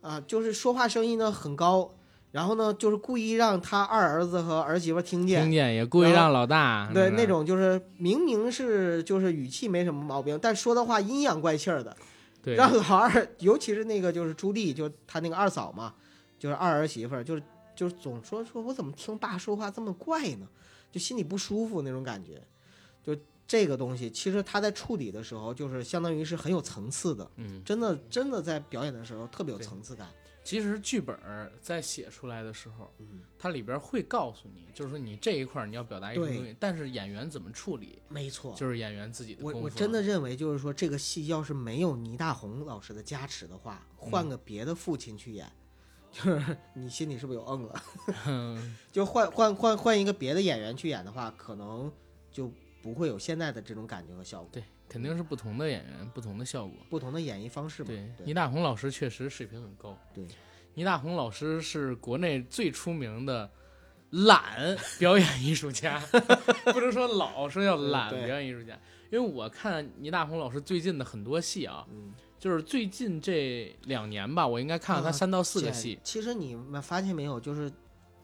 啊，就是说话声音呢很高，然后呢就是故意让他二儿子和儿媳妇听见听，见也故意让老大对那种就是明明是就是语气没什么毛病，但说的话阴阳怪气儿的，对。让老二，尤其是那个就是朱棣，就他那个二嫂嘛，就是二儿媳妇儿，就是就是总说说我怎么听爸说话这么怪呢，就心里不舒服那种感觉。就这个东西，其实他在处理的时候，就是相当于是很有层次的，嗯，真的真的在表演的时候特别有层次感。其实剧本在写出来的时候，嗯，它里边会告诉你，就是说你这一块你要表达一个东西，但是演员怎么处理，没错。就是演员自己的。我我真的认为，就是说这个戏要是没有倪大红老师的加持的话，换个别的父亲去演，就是你心里是不是有嗯了？嗯，就换换换换一个别的演员去演的话，可能就不会有现在的这种感觉和效果。对，肯定是不同的演员，不同的效果。不同的演绎方式嘛。对，倪大红老师确实水平很高。对，倪大红老师是国内最出名的懒表演艺术家，不能说老，说叫懒表演艺术家。因为我看倪大红老师最近的很多戏啊，嗯，就是最近这两年吧，我应该看了他啊三到四个这戏。其实你们发现没有，就是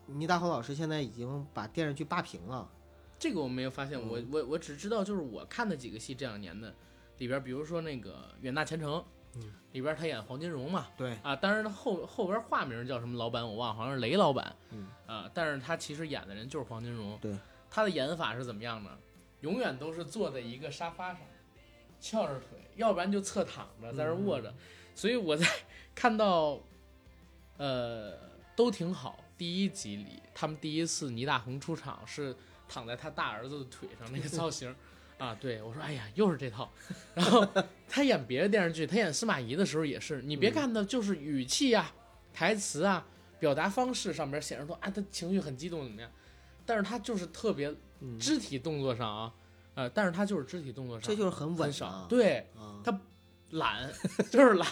倪大红老师现在已经把电视剧霸屏了。这个我没有发现，嗯我我我只知道就是我看的几个戏这两年的里边，比如说那个《远大前程》，嗯，里边他演黄金荣嘛，对，啊，当然他后后边化名叫什么老板我忘了，好像是雷老板，嗯，啊，但是他其实演的人就是黄金荣，对，他的演法是怎么样呢？永远都是坐在一个沙发上，翘着腿，要不然就侧躺着在那儿卧着，所以我在看到，呃，都挺好。第一集里，他们第一次倪大红出场是躺在他大儿子的腿上，那个造型，啊，对我说，哎呀，又是这套。然后他演别的电视剧，他演司马懿的时候也是，你别看他就是语气啊、台词啊、表达方式上面显示出啊，他情绪很激动怎么样，但是他就是特别嗯，肢体动作上啊，呃，但是他就是肢体动作上这就是很稳很少啊，对，啊，他懒，就是懒。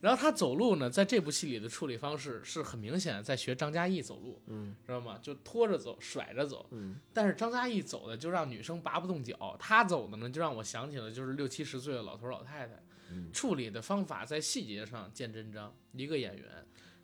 然后他走路呢，在这部戏里的处理方式是很明显的，在学张嘉译走路，嗯知道吗？就拖着走，甩着走。嗯，但是张嘉译走的就让女生拔不动脚，他走的呢，就让我想起了就是六七十岁的老头老太太。嗯处理的方法在细节上见真章。一个演员，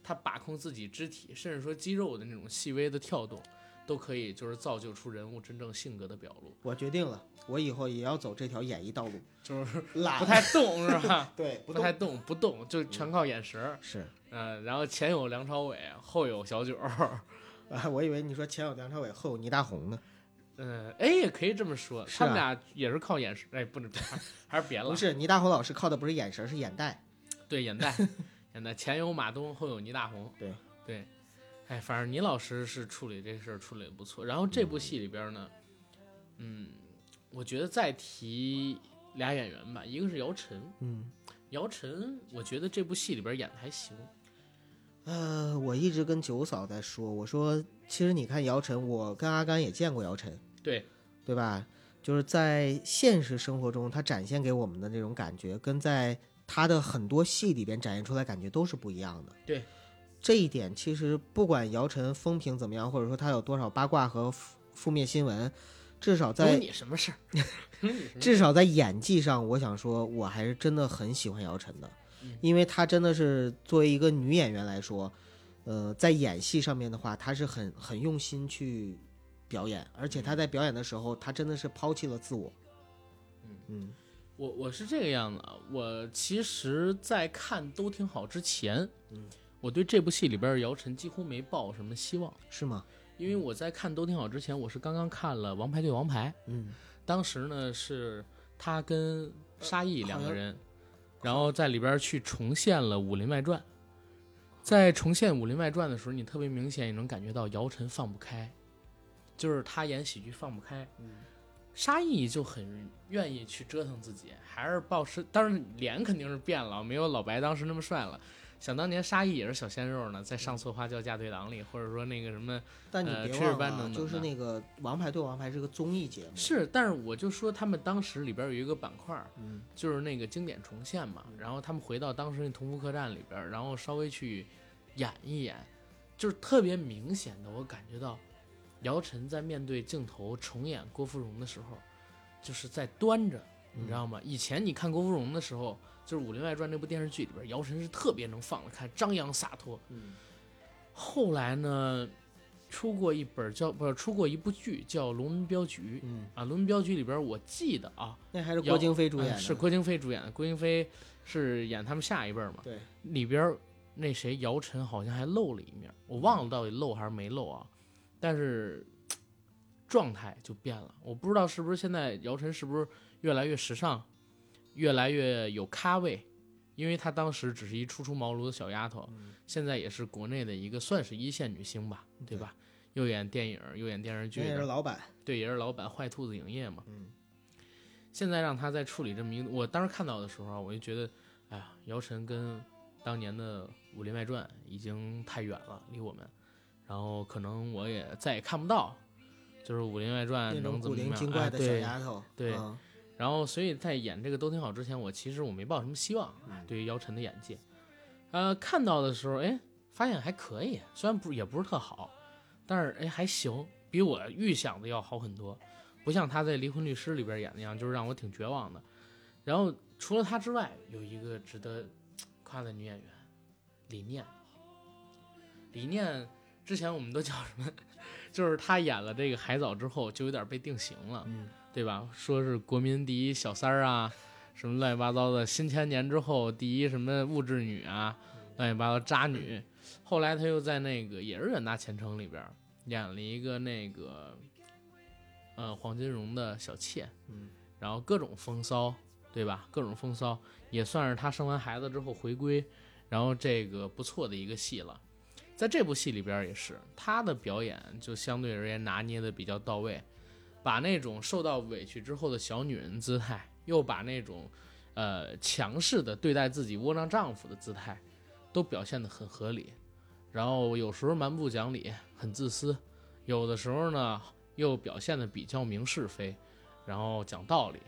他把控自己肢体，甚至说肌肉的那种细微的跳动，都可以就是造就出人物真正性格的表露，我决定了，我以后也要走这条演艺道路，就是懒不太动是吧？对，不太动，不动就全靠眼神儿。是嗯、然后前有梁朝伟，后有小九儿。啊，我以为你说前有梁朝伟，后有倪大红呢。嗯，哎，也可以这么说，他们俩也是靠眼神。哎，不能，还还是别了不。是，倪大红老师靠的不是眼神，是眼袋。对，眼袋，眼袋，前有马东，后有倪大红。对对，哎，反正倪老师是处理这事儿处理的不错。然后这部戏里边呢，嗯，我觉得再提俩演员吧，一个是姚晨，嗯，姚晨，我觉得这部戏里边演的还行。呃，我一直跟九嫂在说，我说其实你看姚晨，我跟阿甘也见过姚晨，对，对吧？就是在现实生活中，他展现给我们的那种感觉，跟在他的很多戏里边展现出来感觉都是不一样的。对，这一点其实不管姚晨风评怎么样，或者说她有多少八卦和负负面新闻，至少在你什么事儿？关你什么事儿？至少在演技上，我想说，我还是真的很喜欢姚晨的嗯，因为她真的是作为一个女演员来说，呃，在演戏上面的话，她是很很用心去表演，而且她在表演的时候，她真的是抛弃了自我。嗯。嗯。我我是这个样子啊，我其实，在看都挺好之前，嗯，我对这部戏里边的姚晨几乎没抱什么希望，是吗？因为我在看都挺好之前，我是刚刚看了《王牌对王牌》，嗯当时呢是他跟沙溢两个人，然后在里边去重现了《武林外传》。在重现《武林外传》的时候，你特别明显也能感觉到姚晨放不开，就是他演喜剧放不开，嗯沙溢就很愿意去折腾自己，还是保持，当然脸肯定是变了，没有老白当时那么帅了。想当年沙溢也是小鲜肉呢，在上错花轿嫁对郎里，或者说那个什么但你别忘了就是那个《王牌对王牌》是个综艺节目，是，但是我就说他们当时里边有一个板块，嗯。就是那个经典重现嘛，然后他们回到当时那同福客栈里边，然后稍微去演一演，就是特别明显的，我感觉到姚晨在面对镜头重演郭芙蓉的时候，就是在端着，你知道吗？以前你看郭芙蓉的时候，就是《武林外传》那部电视剧里边，姚晨是特别能放得开、张扬洒脱。嗯后来呢，出过一本叫不是出过一部剧叫《龙门镖局》嗯，啊，《龙门镖局》里边我记得啊，那还是郭京飞主演的，嗯是郭京飞主演的，郭京飞是演他们下一辈儿嘛。对，里边儿那谁姚晨好像还露了一面，我忘了到底露还是没露啊，但是状态就变了，我不知道是不是现在姚晨是不是越来越时尚，越来越有咖位，因为她当时只是一初出茅庐的小丫头，现在也是国内的一个算是一线女星吧，对。吧？又演电影又演电视剧也是，老板，对，也是老板坏兔子影业嘛。嗯。现在让她在处理这么一个，我当时看到的时候啊，我就觉得，哎呀，姚晨跟当年的《武林外传》已经太远了，离我们，然后可能我也再也看不到，就是《武林外传能怎么样？精怪的小哎对丫头，对。嗯然后，所以在演这个都挺好之前，我其实我没抱什么希望嗯对于姚晨的演技。呃，看到的时候，哎，发现还可以，虽然不也不是特好，但是哎还行，比我预想的要好很多。不像她在《离婚律师》里边演那样，就是让我挺绝望的。然后除了她之外，有一个值得夸的女演员，李念。李念之前我们都叫什么？就是她演了这个《海藻》之后，就有点被定型了。嗯对吧？说是国民第一小三儿啊，什么乱七八糟的。新千年之后第一什么物质女啊，乱七八糟渣女。后来他又在那个也是远大前程里边儿演了一个那个，呃，黄金荣的小妾，嗯，然后各种风骚，对吧？各种风骚也算是他生完孩子之后回归，然后这个不错的一个戏了。在这部戏里边儿也是，他的表演就相对而言拿捏的比较到位。把那种受到委屈之后的小女人姿态，又把那种，呃，强势的对待自己窝囊丈夫的姿态，都表现得很合理。然后有时候蛮不讲理，很自私；有的时候呢，又表现得比较明是非，然后讲道理。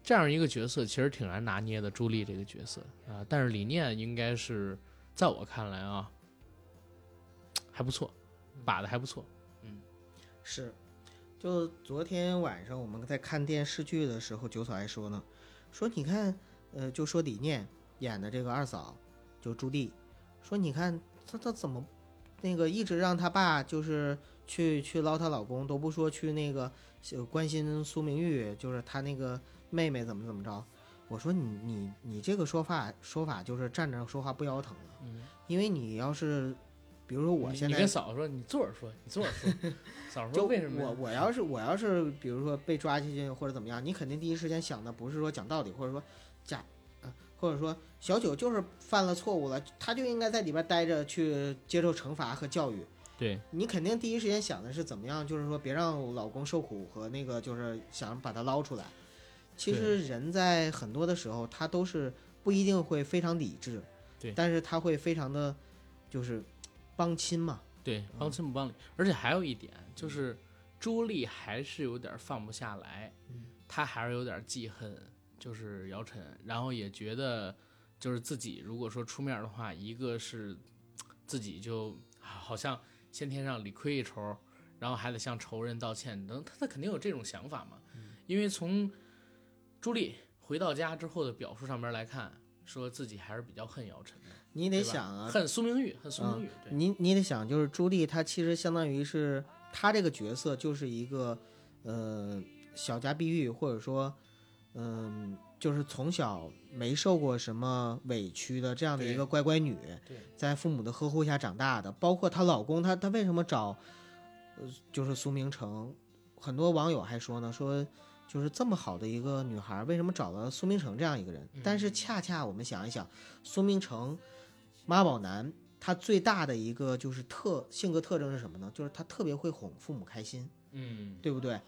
这样一个角色其实挺难拿捏的，朱莉这个角色啊、但是李念应该是在我看来啊，还不错，把的还不错。嗯是，就昨天晚上我们在看电视剧的时候，九嫂还说呢，说你看，呃，就说李念演的这个二嫂，就朱棣，说你看她她怎么那个一直让她爸就是去去捞她老公，都不说去那个呃关心苏明玉，就是她那个妹妹怎么怎么着。我说你你你这个说法说法就是站着说话不腰疼了，嗯，因为你要是，比如说我现在你跟嫂子说，你坐着说，你坐着说。嫂子就说为什么？我我要是我要是比如说被抓进去或者怎么样，你肯定第一时间想的不是说讲道理，或者说假，呃，或者说小九就是犯了错误了，他就应该在里边待着去接受惩罚和教育。对，你肯定第一时间想的是怎么样，就是说别让老公受苦和那个就是想把他捞出来。其实人在很多的时候，他都是不一定会非常理智，对但是他会非常的，就是帮亲嘛。对，帮亲不帮理。而且还有一点就是，朱莉还是有点放不下来，她还是有点记恨，就是姚晨，然后也觉得就是自己如果说出面的话，一个是自己就好像先天上理亏一筹，然后还得向仇人道歉等，她她肯定有这种想法嘛。因为从朱莉回到家之后的表述上面来看，说自己还是比较恨姚晨的，你得想啊，恨苏明玉，恨苏明玉，对。你你得想，就是朱莉她其实相当于是她这个角色就是一个呃小家碧玉，或者说嗯、就是从小没受过什么委屈的这样的一个乖乖女，在父母的呵护下长大的。包括她老公，她她为什么找呃就是苏明成？很多网友还说呢，说就是这么好的一个女孩，为什么找了苏明成这样一个人？但是恰恰我们想一想，苏明成妈宝男。他最大的一个就是特性格特征是什么呢？就是他特别会哄父母开心。嗯，对不对？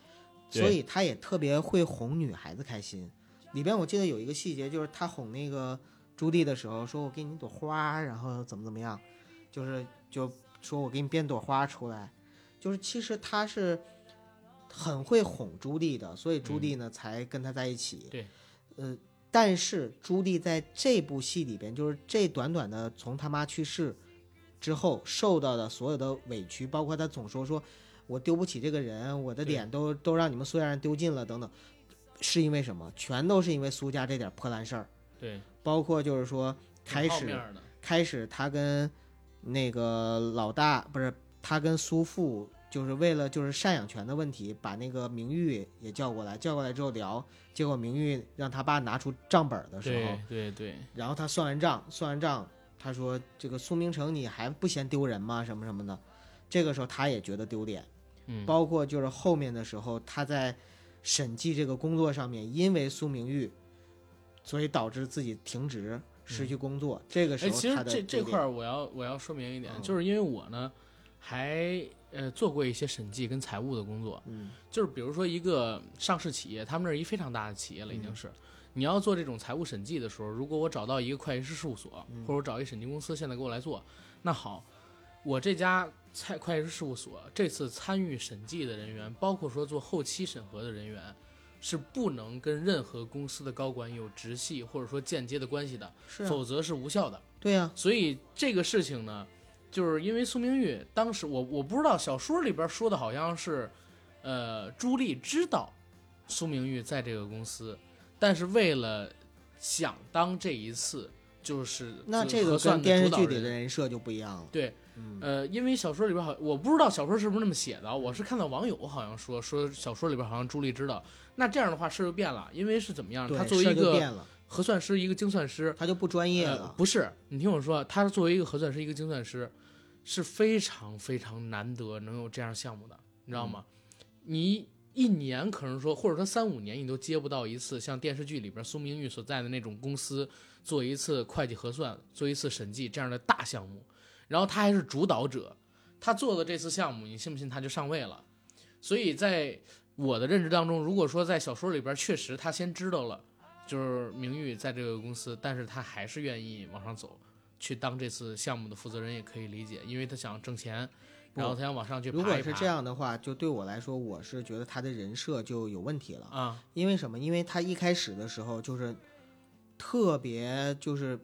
所以他也特别会哄女孩子开心。里边我记得有一个细节，就是他哄那个朱棣的时候，说我给你一朵花，然后怎么怎么样，就是就说我给你编朵花出来，就是其实他是很会哄朱棣的，所以朱棣呢、才跟他在一起。对，呃，但是朱棣在这部戏里边，就是这短短的从他妈去世之后受到的所有的委屈，包括他总说说我丢不起这个人，我的脸都都让你们苏家人丢尽了等等，是因为什么？全都是因为苏家这点破烂事儿，对，包括就是说开始开始他跟那个老大不是他跟苏父，就是为了就是赡养权的问题，把那个明玉也叫过来，叫过来之后聊，结果明玉让他爸拿出账本的时候对，对对，然后他算完账，算完账，他说这个苏明成你还不嫌丢人吗？什么什么的，这个时候他也觉得丢脸。嗯，包括就是后面的时候，他在审计这个工作上面，因为苏明玉，所以导致自己停职，失去工作。这个时哎，候其实他的这这块儿我要我要说明一点，嗯就是因为我呢还呃做过一些审计跟财务的工作，嗯就是比如说一个上市企业，他们那是一非常大的企业了，已经是。你要做这种财务审计的时候，如果我找到一个会计师事务所，嗯或者我找一审计公司，现在给我来做，那好，我这家财会计师事务所这次参与审计的人员，包括说做后期审核的人员，是不能跟任何公司的高管有直系或者说间接的关系的，是啊，否则是无效的。对呀、所以这个事情呢，就是因为苏明玉当时我我不知道小说里边说的好像是，呃，朱莉知道苏明玉在这个公司，但是为了想当这一次就是那这个算跟电视剧里的人设就不一样了。对，嗯呃，因为小说里边好，我不知道小说是不是那么写的，我是看到网友好像说说小说里边好像朱莉知道，那这样的话事就变了，因为是怎么样？他作为一个核算师，一个精算师，他就不专业呃了。不是，你听我说，他作为一个核算师，一个精算师，是非常非常难得能有这样项目的，你知道吗？你一年可能说，或者说三五年，你都接不到一次像电视剧里边苏明玉所在的那种公司做一次会计核算、做一次审计这样的大项目，然后他还是主导者，他做的这次项目，你信不信他就上位了？所以在我的认知当中，如果说在小说里边确实他先知道了。就是明玉在这个公司，但是他还是愿意往上走，去当这次项目的负责人也可以理解，因为他想挣钱，然后他想往上去爬爬。如果是这样的话，就对我来说，我是觉得他的人设就有问题了。啊，因为什么？因为他一开始的时候就是特别就是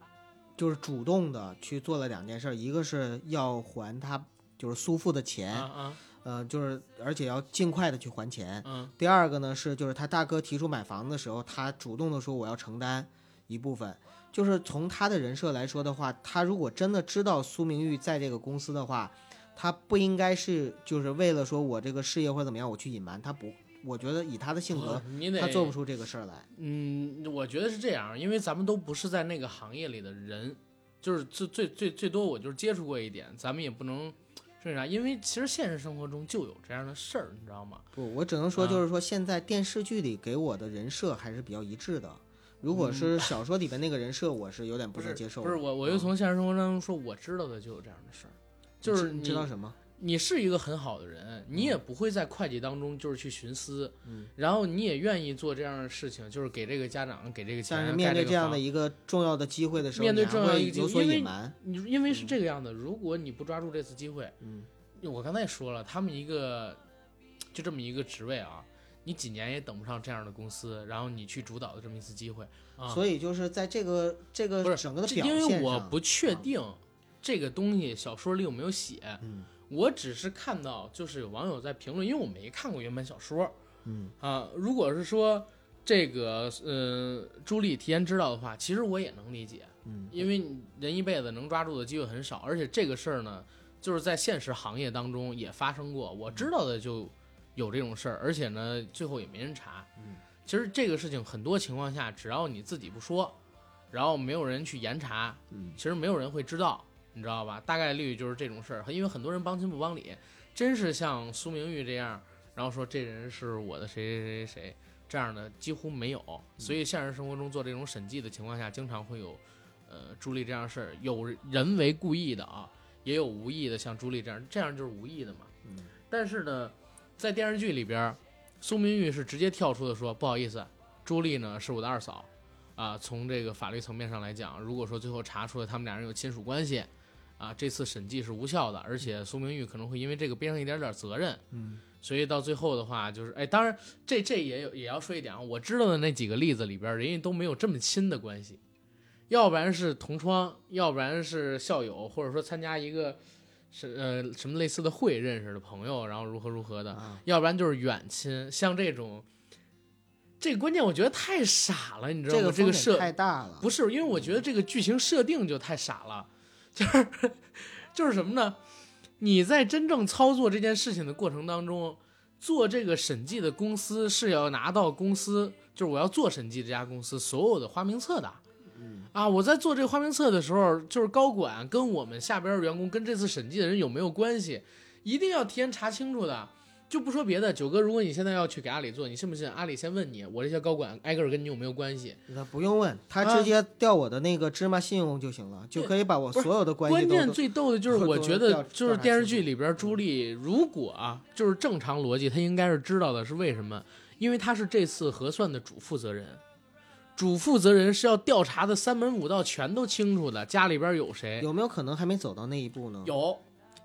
就是主动的去做了两件事儿，一个是要还他就是苏父的钱，啊啊，呃，就是而且要尽快的去还钱。嗯第二个呢是就是他大哥提出买房的时候，他主动的说我要承担一部分。就是从他的人设来说的话，他如果真的知道苏明玉在这个公司的话，他不应该是就是为了说我这个事业或者怎么样我去隐瞒，他不，我觉得以他的性格，他做不出这个事儿来。嗯，我觉得是这样，因为咱们都不是在那个行业里的人，就是最最最最多我就是接触过一点，咱们也不能是啥，因为其实现实生活中就有这样的事儿，你知道吗？不，我只能说啊就是说现在电视剧里给我的人设还是比较一致的。如果是小说里边那个人设，我是有点嗯不是能接受的。不是我，我又从现实生活当中说，我知道的就有这样的事儿，就是你知道什么？你是一个很好的人，你也不会在会计当中就是去徇私，嗯，然后你也愿意做这样的事情，就是给这个家长给这个钱，但是面对这样的一个重要的机会的时候，面对重要一个机会有所会因为隐瞒。你因为是这个样子，如果你不抓住这次机会，嗯，我刚才也说了，他们一个就这么一个职位啊，你几年也等不上这样的公司，然后你去主导的这么一次机会啊，所以就是在这个这不是个整个的这表因为我，不确定这个东西小说里有没有写，嗯。我只是看到就是有网友在评论，因为我没看过原本小说。嗯啊。如果是说这个呃朱莉提前知道的话，其实我也能理解，嗯。因为人一辈子能抓住的机会很少，而且这个事儿呢，就是在现实行业当中也发生过，我知道的就有这种事儿，而且呢最后也没人查。嗯，其实这个事情很多情况下，只要你自己不说，然后没有人去严查，嗯其实没有人会知道，你知道吧？大概率就是这种事儿，因为很多人帮亲不帮理，真是像苏明玉这样，然后说这人是我的谁谁谁谁谁这样的几乎没有，所以现实生活中做这种审计的情况下，经常会有，呃，朱莉这样事儿，有人为故意的啊，也有无意的，像朱莉这样，这样就是无意的嘛。嗯但是呢，在电视剧里边，苏明玉是直接跳出的说：“不好意思，朱莉呢是我的二嫂，啊，从这个法律层面上来讲，如果说最后查出了他们俩人有亲属关系，啊，这次审计是无效的，而且苏明玉可能会因为这个背上一点点责任。”嗯，所以到最后的话，就是哎，当然这这也有也要说一点啊，我知道的那几个例子里边，人家都没有这么亲的关系，要不然是同窗，要不然是校友，或者说参加一个是呃什么类似的会认识的朋友，然后如何如何的，啊，要不然就是远亲，像这种，这个关键我觉得太傻了，你知道吗？这个设太大了，不是，因为我觉得这个剧情设定就太傻了，就是就是什么呢？你在真正操作这件事情的过程当中，做这个审计的公司是要拿到公司，就是我要做审计这家公司所有的花名册的。啊，我在做这个花名册的时候，就是高管跟我们下边的员工跟这次审计的人有没有关系，一定要提前查清楚的。就不说别的，九哥，如果你现在要去给阿里做，你信不信阿里先问你，我这些高管挨个跟你有没有关系？那不用问，他啊直接调我的那个芝麻信用就行了，就可以把我所有的关系都关键最逗的就是，我觉得就是电视剧里边朱莉，如果啊，就是正常逻辑，她应该是知道的，是为什么？因为她是这次核算的主负责人，主负责人是要调查的三门五道全都清楚的，家里边有谁？有没有可能还没走到那一步呢？有，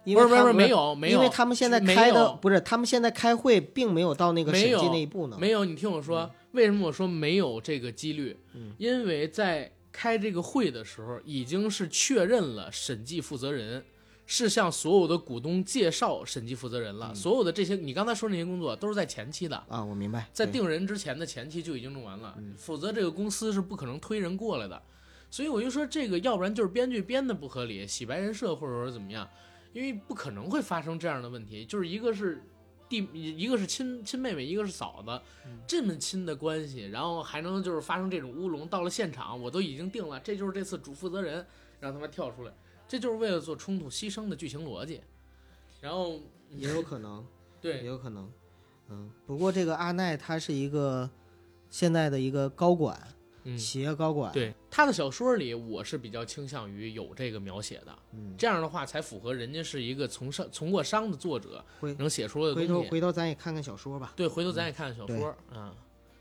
因不是不是没有没有，因为他们现在开的不是，他们现在开会并没有到那个审计那一步呢。没有，你听我说，为什么我说没有这个几率？嗯因为在开这个会的时候，已经是确认了审计负责人是向所有的股东介绍审计负责人了。嗯所有的这些你刚才说那些工作都是在前期的，啊，我明白，在定人之前的前期就已经弄完了，嗯否则这个公司是不可能推人过来的。所以我就说这个，要不然就是编剧编的不合理，洗白人设或者说怎么样，因为不可能会发生这样的问题。就是一个是弟，一个是亲亲妹妹，一个是嫂子，嗯这么亲的关系，然后还能就是发生这种乌龙。到了现场，我都已经定了，这就是这次主负责人，让他们跳出来，这就是为了做冲突牺牲的剧情逻辑。然后也有可能，对也，有可能。嗯，不过这个阿奈他是一个现在的一个高管，嗯，企业高管。，对他的小说里，我是比较倾向于有这个描写的。嗯，这样的话才符合人家是一个从商从过商的作者能写出来的回头东西。回头咱也看看小说吧。对，回头咱也看看小说啊。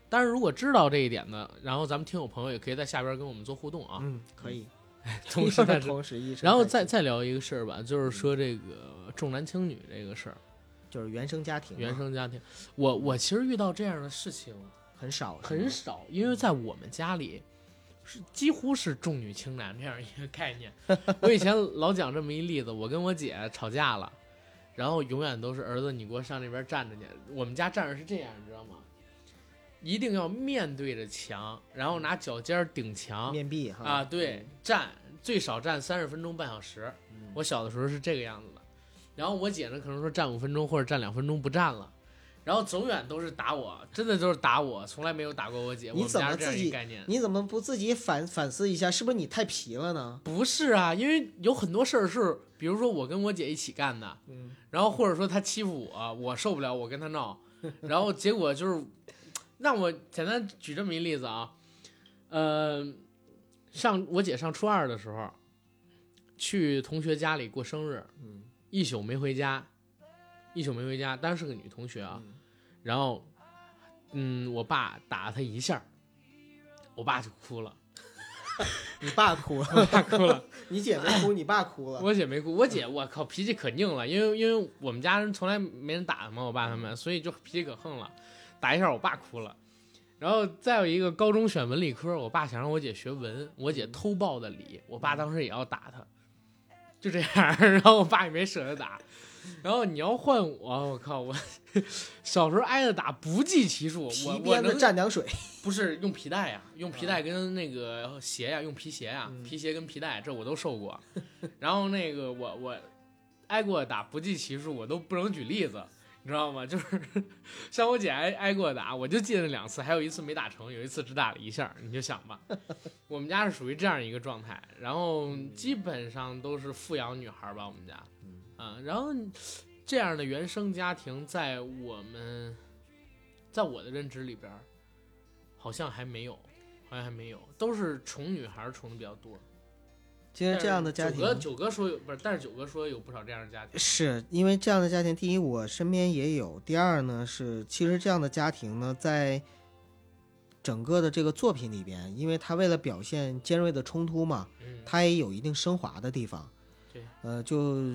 但是，如果知道这一点的，然后咱们听友朋友也可以在下边跟我们做互动啊。嗯，可以。同时在，同时一生然后再再聊一个事儿吧，就是说这个重男轻女这个事儿，就是原生家庭嘛，原生家庭。我我其实遇到这样的事情很少，很少，因为在我们家里是几乎是重女轻男这样一个概念。我以前老讲这么一例子，我跟我姐吵架了，然后永远都是儿子你给我上那边站着去。我们家站着是这样，你知道吗？一定要面对着墙，然后拿脚尖顶墙面壁哈啊，对，站最少站三十分钟半小时。嗯我小的时候是这个样子的，然后我姐呢可能说站五分钟或者站两分钟不站了。然后总远都是打我，真的都是打我，从来没有打过我姐。你怎么自己概念？你怎么不自己反反思一下，是不是你太皮了呢？不是啊，因为有很多事儿是，比如说我跟我姐一起干的，嗯，然后或者说她欺负我，我受不了，我跟她闹，然后结果就是，让我简单举这么一例子啊，呃，上我姐上初二的时候，去同学家里过生日，嗯，一宿没回家，一宿没回家，当然是个女同学啊，嗯然后，嗯，我爸打了她一下，我爸就哭了，你爸哭了，我爸哭了。你姐没哭，你爸哭了。我姐没哭，我姐我靠脾气可硬了，因为因为我们家人从来没人打他嘛，我爸他们，所以就脾气可横了，打一下我爸哭了。然后再有一个高中选文理科，我爸想让我姐学文，我姐偷报的理，我爸当时也要打她，就这样，然后我爸也没舍得打。然后你要换我，我靠，我 小时候挨的打不计其数，我我蘸凉水，不是用皮带呀，用皮带跟那个鞋呀，用皮鞋呀，嗯皮鞋跟皮带，这我都受过。然后那个我我挨过打不计其数，我都不能举例子，你知道吗？就是 像我姐挨挨过打，我就记得两次，还有一次没打成，有一次只打了一下，你就想吧，我们家是属于这样一个状态，然后基本上都是富养女孩吧，我们家，啊，然后这样的原生家庭在我们，在我的认知里边。好像还没有，好像还没有，都是宠女孩宠的比较多。其实这样的家庭九哥九哥说有不是，但是九哥说有不少这样的家庭。是因为这样的家庭，第一我身边也有，第二呢是其实这样的家庭呢，在整个的这个作品里边，因为他为了表现尖锐的冲突嘛，嗯，他也有一定升华的地方。对，呃，就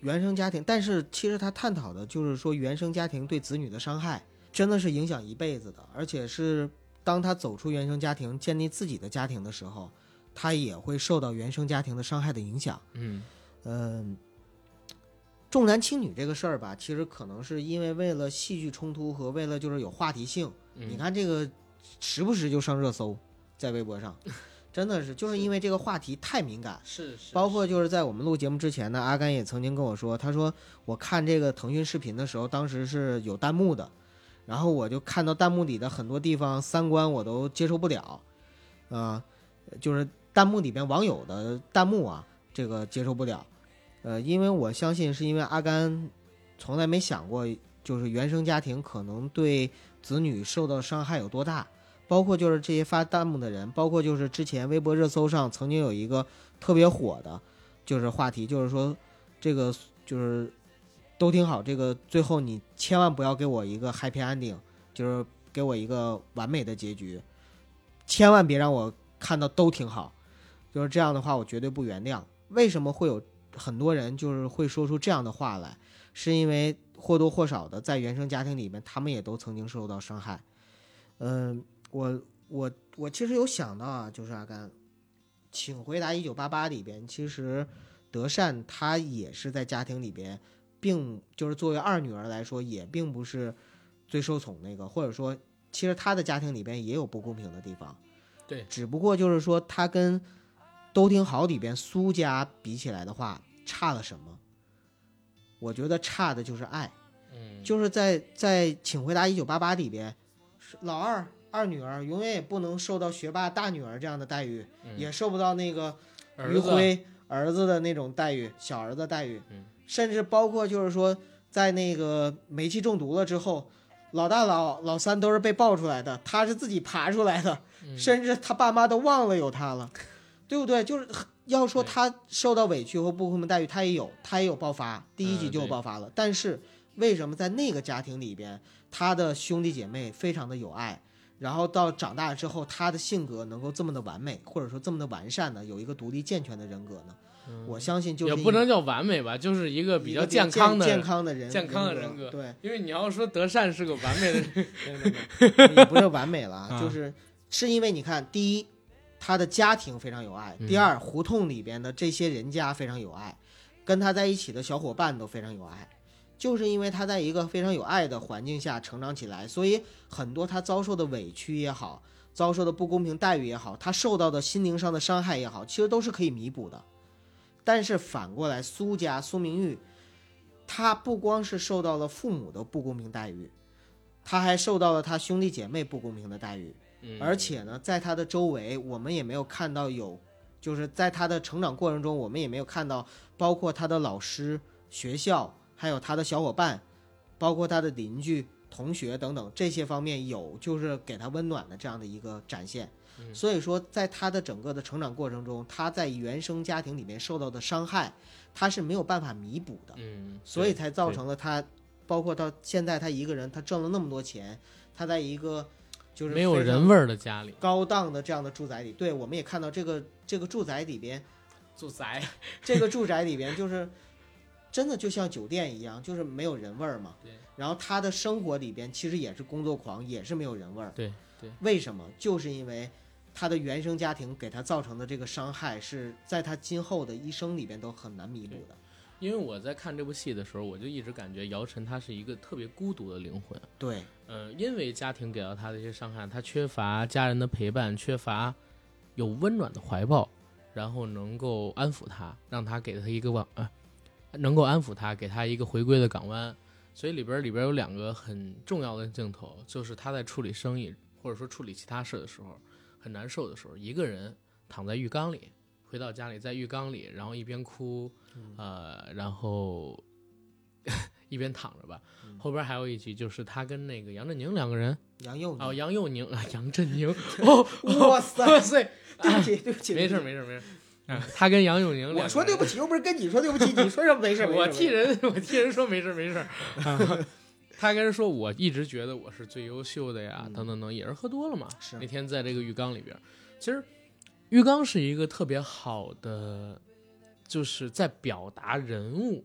原生家庭，但是其实他探讨的就是说原生家庭对子女的伤害，真的是影响一辈子的，而且是当他走出原生家庭，建立自己的家庭的时候，他也会受到原生家庭的伤害的影响。嗯。嗯，重男轻女这个事儿吧，其实可能是因为为了戏剧冲突和为了就是有话题性，嗯，你看这个时不时就上热搜，在微博上，真的是就是因为这个话题太敏感。是是，包括就是在我们录节目之前呢，阿甘也曾经跟我说，他说我看这个腾讯视频的时候，当时是有弹幕的，然后我就看到弹幕里的很多地方三观我都接受不了，啊、就是弹幕里边网友的弹幕啊，这个接受不了，呃，因为我相信是因为阿甘从来没想过，就是原生家庭可能对子女受到伤害有多大。包括就是这些发弹幕的人，包括就是之前微博热搜上曾经有一个特别火的，就是话题，就是说这个就是都挺好，这个最后你千万不要给我一个 happy ending，就是给我一个完美的结局，千万别让我看到都挺好，就是这样的话我绝对不原谅。为什么会有很多人就是会说出这样的话来？是因为或多或少的在原生家庭里面，他们也都曾经受到伤害。嗯、我我我其实有想到啊，就是阿甘，请回答一九八八里边，其实德善她也是在家庭里边，并就是作为二女儿来说，也并不是最受宠那个，或者说，其实她的家庭里边也有不公平的地方，对，只不过就是说她跟都挺好里边苏家比起来的话，差了什么？我觉得差的就是爱。嗯，就是在在《请回答一九八八》里边，老二二女儿永远也不能受到学霸大女儿这样的待遇，嗯。也受不到那个余晖儿子的那种待遇，小儿子待遇，嗯。甚至包括就是说，在那个煤气中毒了之后，老大老老三都是被爆出来的，他是自己爬出来的，嗯。甚至他爸妈都忘了有他了，对不对？就是要说他受到委屈和不公平待遇，他也有，他也有爆发，第一集就有爆发了。但是为什么在那个家庭里边，他的兄弟姐妹非常的有爱，然后到长大之后，他的性格能够这么的完美，或者说这么的完善呢？有一个独立健全的人格呢？我相信就也不能叫完美吧，就是一个比较健康的健康的人健康的人人格对，因为你要说德善是个完美的人，也不是完美了，啊就是是因为你看，第一，他的家庭非常有爱；嗯第二，胡同里边的这些人家非常有爱，跟他在一起的小伙伴都非常有爱。就是因为他在一个非常有爱的环境下成长起来，所以很多他遭受的委屈也好，遭受的不公平待遇也好，他受到的心灵上的伤害也好，其实都是可以弥补的。但是反过来，苏家苏明玉，他不光是受到了父母的不公平待遇，他还受到了他兄弟姐妹不公平的待遇，嗯而且呢，在他的周围，我们也没有看到有，就是在他的成长过程中，我们也没有看到，包括他的老师、学校，还有他的小伙伴，包括他的邻居、同学等等这些方面有，就是给他温暖的这样的一个展现。嗯所以说，在他的整个的成长过程中，他在原生家庭里面受到的伤害，他是没有办法弥补的。嗯，所以才造成了他，包括到现在他一个人，他挣了那么多钱，他在一个就是没有人味儿的家里高档的这样的住宅里，对，我们也看到这个这个住宅里边，住宅，这个住宅里边就是真的就像酒店一样，就是没有人味儿嘛。对。然后他的生活里边其实也是工作狂，也是没有人味儿。对对。为什么？就是因为他的原生家庭给他造成的这个伤害，是在他今后的一生里边都很难弥补的。因为我在看这部戏的时候，我就一直感觉姚晨她是一个特别孤独的灵魂。对，呃，因为家庭给到她的一些伤害，她缺乏家人的陪伴，缺乏有温暖的怀抱，然后能够安抚他，让他给他一个港呃，能够安抚他，给他一个回归的港湾。所以里边里边有两个很重要的镜头，就是他在处理生意或者说处理其他事的时候很难受的时候，一个人躺在浴缸里，回到家里在浴缸里，然后一边哭，呃，然后 一边躺着吧。后边还有一集就是他跟那个杨振宁两个人。杨佑宁，哦，杨佑宁啊，杨振宁，哦，哇塞，哇塞，对不起，对不起，没事没事没事，他跟杨佑宁，我说对不起，又不是跟你说对不起，你说什么没事？我替人，我替人说没事没事。他跟人说，我一直觉得我是最优秀的呀，等等等，也是喝多了嘛。是那天在这个浴缸里边，其实浴缸是一个特别好的，就是在表达人物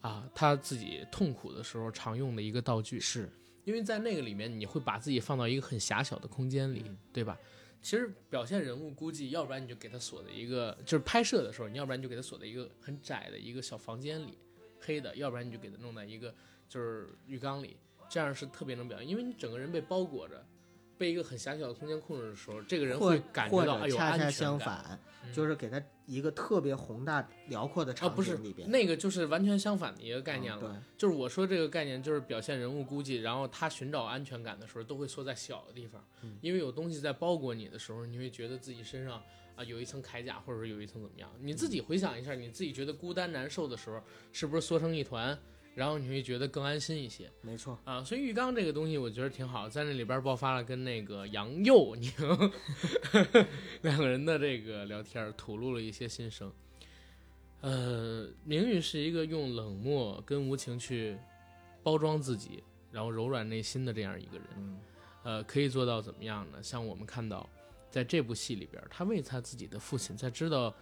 啊他自己痛苦的时候常用的一个道具。是因为在那个里面，你会把自己放到一个很狭小的空间里，对吧？其实表现人物，估计要不然你就给他锁在一个，就是拍摄的时候，你要不然就给他锁在一个很窄的一个小房间里，黑的；要不然你就给他弄在一个就是浴缸里，这样是特别能表现，因为你整个人被包裹着，被一个很狭小的空间控制的时候，这个人或会感觉到或哎有安全者恰恰相。反，嗯就是给他一个特别宏大辽阔的啊，场不是景里边。那个，就是完全相反的一个概念了。嗯对，就是我说这个概念，就是表现人物估计，然后他寻找安全感的时候，都会缩在小的地方，嗯因为有东西在包裹你的时候，你会觉得自己身上啊有一层铠甲，或者是有一层怎么样。你自己回想一下，你自己觉得孤单难受的时候，是不是缩成一团，然后你会觉得更安心一些没错。啊？所以浴缸这个东西，我觉得挺好，在那里边爆发了跟那个杨佑宁 两个人的这个聊天，吐露了一些心声。呃，明玉是一个用冷漠跟无情去包装自己，然后柔软内心的这样一个人。嗯，呃，可以做到怎么样呢？像我们看到，在这部戏里边，他为他自己的父亲，在知道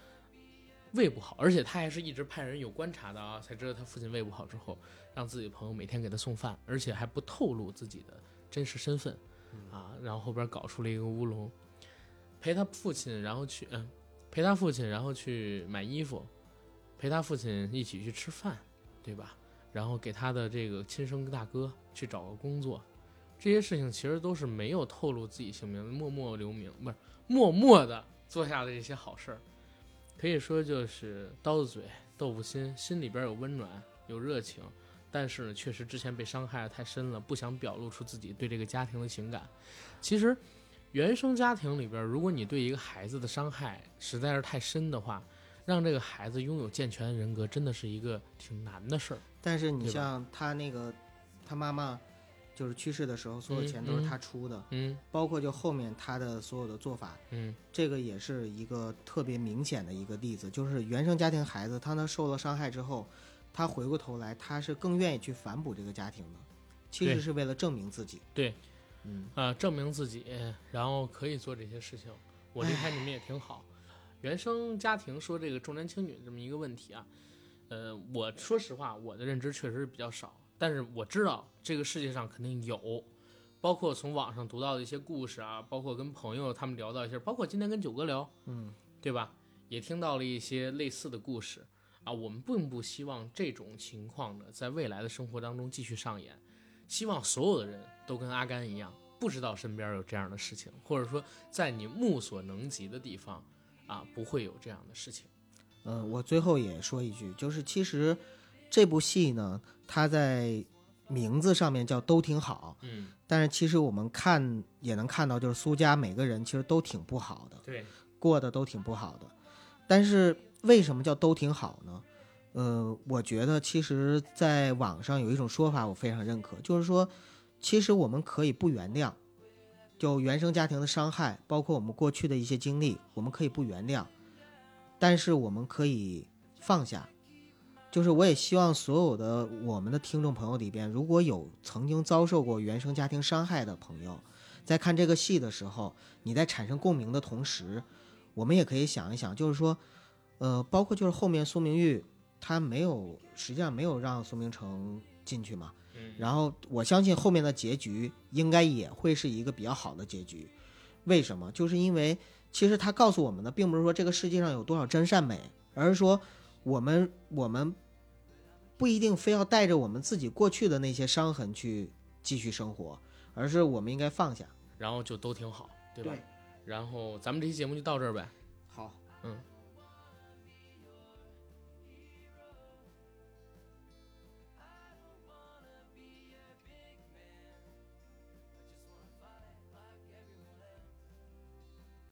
胃不好，而且他还是一直派人有观察的啊，才知道他父亲胃不好之后，让自己朋友每天给他送饭，而且还不透露自己的真实身份啊，然后后边搞出了一个乌龙，陪他父亲，然后去嗯，陪他父亲，然后去买衣服，陪他父亲一起去吃饭，对吧？然后给他的这个亲生大哥去找个工作，这些事情其实都是没有透露自己姓名，默默留名，不是默默的做下的这些好事儿，可以说就是刀子嘴豆腐心，心里边有温暖有热情，但是呢，确实之前被伤害的太深了，不想表露出自己对这个家庭的情感。其实，原生家庭里边，如果你对一个孩子的伤害实在是太深的话，让这个孩子拥有健全的人格，真的是一个挺难的事儿。但是你像他那个，他妈妈就是去世的时候，所有嗯钱都是嗯他出的，嗯包括就后面他的所有的做法，嗯这个也是一个特别明显的一个例子，就是原生家庭孩子他呢受了伤害之后，他回过头来，他是更愿意去反哺这个家庭的，其实是为了证明自己。对，嗯，啊、证明自己，然后可以做这些事情。我离开你们也挺好。原生家庭说这个重男轻女这么一个问题啊，呃，我说实话，我的认知确实是比较少，但是我知道这个世界上肯定有，包括从网上读到的一些故事啊，包括跟朋友他们聊到一些，包括今天跟九哥聊，嗯，对吧？也听到了一些类似的故事啊。我们并不希望这种情况呢，在未来的生活当中继续上演。希望所有的人都跟阿甘一样，不知道身边有这样的事情，或者说在你目所能及的地方啊，不会有这样的事情。呃，我最后也说一句，就是其实这部戏呢，它在名字上面叫都挺好，嗯，但是其实我们看也能看到，就是苏家每个人其实都挺不好的，对，过得都挺不好的。但是为什么叫都挺好呢？呃，我觉得其实在网上有一种说法，我非常认可，就是说，其实我们可以不原谅，就原生家庭的伤害，包括我们过去的一些经历，我们可以不原谅，但是我们可以放下。就是我也希望所有的我们的听众朋友里边，如果有曾经遭受过原生家庭伤害的朋友，在看这个戏的时候，你在产生共鸣的同时，我们也可以想一想，就是说，呃，包括就是后面苏明玉他没有，实际上没有让苏明成进去嘛，嗯，然后我相信后面的结局应该也会是一个比较好的结局。为什么？就是因为其实他告诉我们的，并不是说这个世界上有多少真善美，而是说我们我们不一定非要带着我们自己过去的那些伤痕去继续生活，而是我们应该放下。然后就都挺好，对吧？对然后咱们这期节目就到这儿呗。好，嗯，